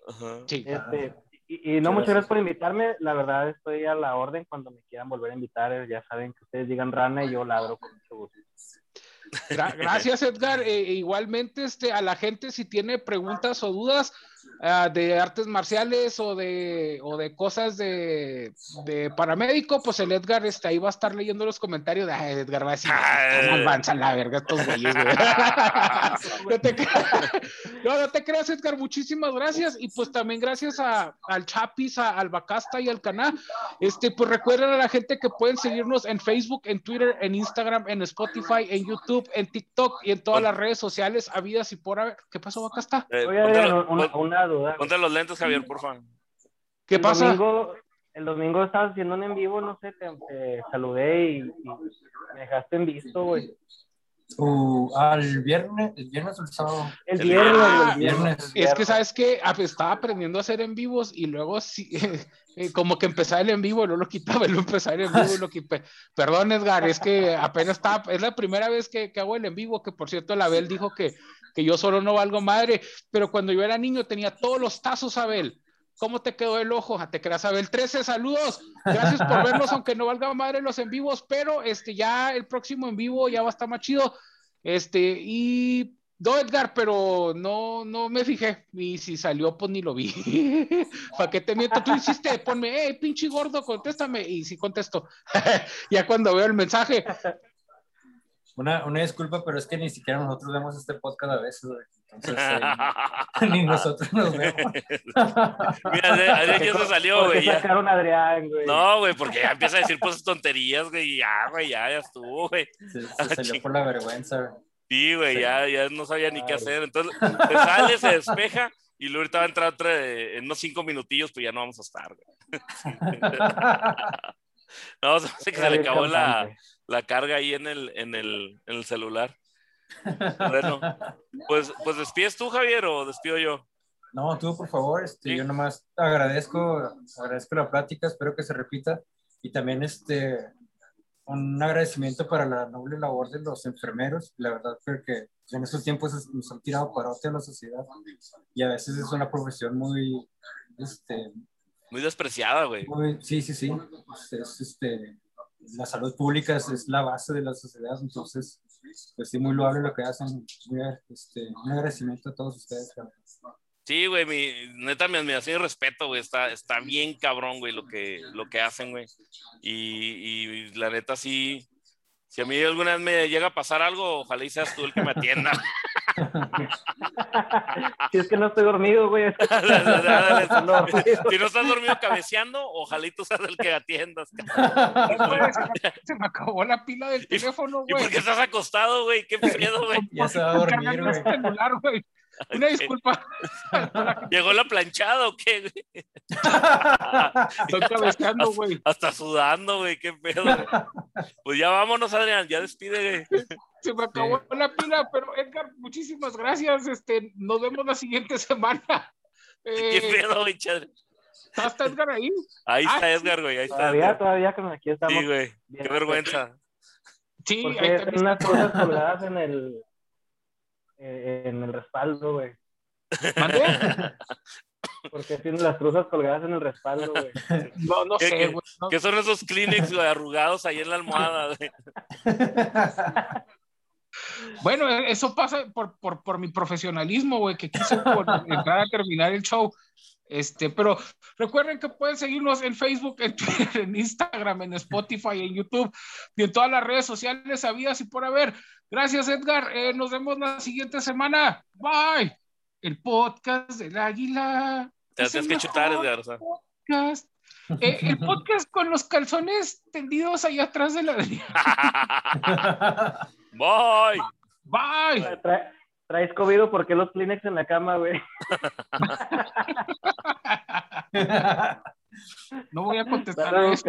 Sí. Este, y, no, muchas gracias por invitarme. La verdad, estoy a la orden cuando me quieran volver a invitar. Ya saben que ustedes digan rana y yo ladro con mucho gusto. Gracias, Edgar. E, e igualmente, este, a la gente, si tiene preguntas o dudas, Ah, de artes marciales o de, o de cosas de, de, paramédico, pues el Edgar está ahí va a estar leyendo los comentarios de Edgar va a decir, avanzan la verga estos güeyes, no, te no, no, te creas, Edgar, muchísimas gracias. Y pues también gracias a, al Chapis, a, al Bacasta y al Caná. Este, pues recuerden a la gente que pueden seguirnos en Facebook, en Twitter, en Instagram, en Spotify, en YouTube, en TikTok y en todas las redes sociales habidas y por haber. ¿Qué pasó, Bacasta? Eh, una, una Ponte los lentes, Javier, por favor. ¿Qué el pasa? Domingo, el domingo estabas haciendo un en vivo, no sé, te, saludé y, me dejaste en visto, güey. Uh, al viernes, el viernes o el sábado. El viernes, ah, el viernes. Es que sabes que estaba aprendiendo a hacer en vivos y luego sí, eh, como que empezaba el en vivo y luego lo quitaba y luego empezaba el en vivo y lo quitaba. Perdón, Edgar, es que apenas estaba, es la primera vez que, que hago el en vivo, que por cierto, la Abel dijo que que yo solo no valgo madre, pero cuando yo era niño tenía todos los tazos, Abel. ¿Cómo te quedó el ojo? Ah, te creas, Abel. 13 saludos. Gracias por vernos, aunque no valga madre los en vivos, pero este ya el próximo en vivo ya va a estar más chido. Este, y no, Edgar, pero no, no me fijé. Y si salió, pues ni lo vi. ¿Para qué te miento? Tú hiciste, ponme, hey, pinche gordo, contéstame. Y sí contesto. ya cuando veo el mensaje, una, una, disculpa, pero es que ni siquiera nosotros vemos este podcast a veces, Entonces, eh, ni nosotros nos vemos. Mira, Adrián ya se salió, güey. sacaron a Adrián, güey? No, güey, porque ya empieza a decir pues tonterías, güey, y ya, güey, ya, ya estuvo, güey. Se, se salió por la vergüenza, Sí, güey, ya, ya no sabía ni qué hacer. Entonces, se sale, se despeja, y luego ahorita va a entrar en unos cinco minutillos, pues ya no vamos a estar, güey. no, se que se le acabó la la carga ahí en el, en el, en el celular. Bueno, pues, pues despides tú, Javier, o despido yo. No, tú, por favor, este, yo nomás agradezco, agradezco la plática, espero que se repita, y también este, un agradecimiento para la noble labor de los enfermeros, la verdad creo que en estos tiempos nos han tirado parote a la sociedad, y a veces es una profesión muy, este, muy despreciada, güey. Sí, sí, sí, es, este, la salud pública es, la base de la sociedad, entonces, pues sí, muy loable lo que hacen. este, un agradecimiento a todos ustedes. Sí, güey, mi, neta, mi admiración y respeto, güey, está, está bien cabrón, güey, lo que, lo que hacen, güey. Y, y la neta, sí, si a mí alguna vez me llega a pasar algo, ojalá y seas tú el que me atienda. si es que no estoy dormido, güey. si no estás dormido cabeceando, ojalá y tú seas el que atiendas. se me acabó la pila del teléfono, güey. ¿Y por qué estás acostado, güey? ¿Qué pedo, güey? Ya se va a dormir, güey. Una disculpa. ¿Llegó la planchada o qué, güey? Estoy cabeceando, güey. Hasta sudando, güey, qué pedo. Pues ya vámonos, Adrián, ya despide, güey. Se me acabó la pila, pero Edgar, muchísimas gracias. Este, nos vemos la siguiente semana. ¿Qué eh, pedo, güey, ¿Está Edgar ahí? Ahí está ah, Edgar, güey, ahí está. Todavía, todavía que aquí estamos. Sí, güey, qué vergüenza. Sí, Porque hay unas cosas colgadas en el, en el respaldo, güey. ¿Mande? Porque tiene las cruzas colgadas en el respaldo, güey. No, no sé, güey. ¿Qué son esos Kleenex, güey, arrugados ahí en la almohada, güey? Bueno, eso pasa por, por, por mi profesionalismo, güey, que quise entrar a terminar el show. Este, pero recuerden que pueden seguirnos en Facebook, en Twitter, en Instagram, en Spotify, en YouTube y en todas las redes sociales habidas y por haber. Gracias, Edgar. Eh, nos vemos la siguiente semana. Bye. El podcast del águila. Te tienes que chutar, Edgar. Podcast. Eh, el podcast con los calzones tendidos ahí atrás de la. Bye. Bye. ¿Traes COVID por qué los Kleenex en la cama, güey? no voy a contestar eso.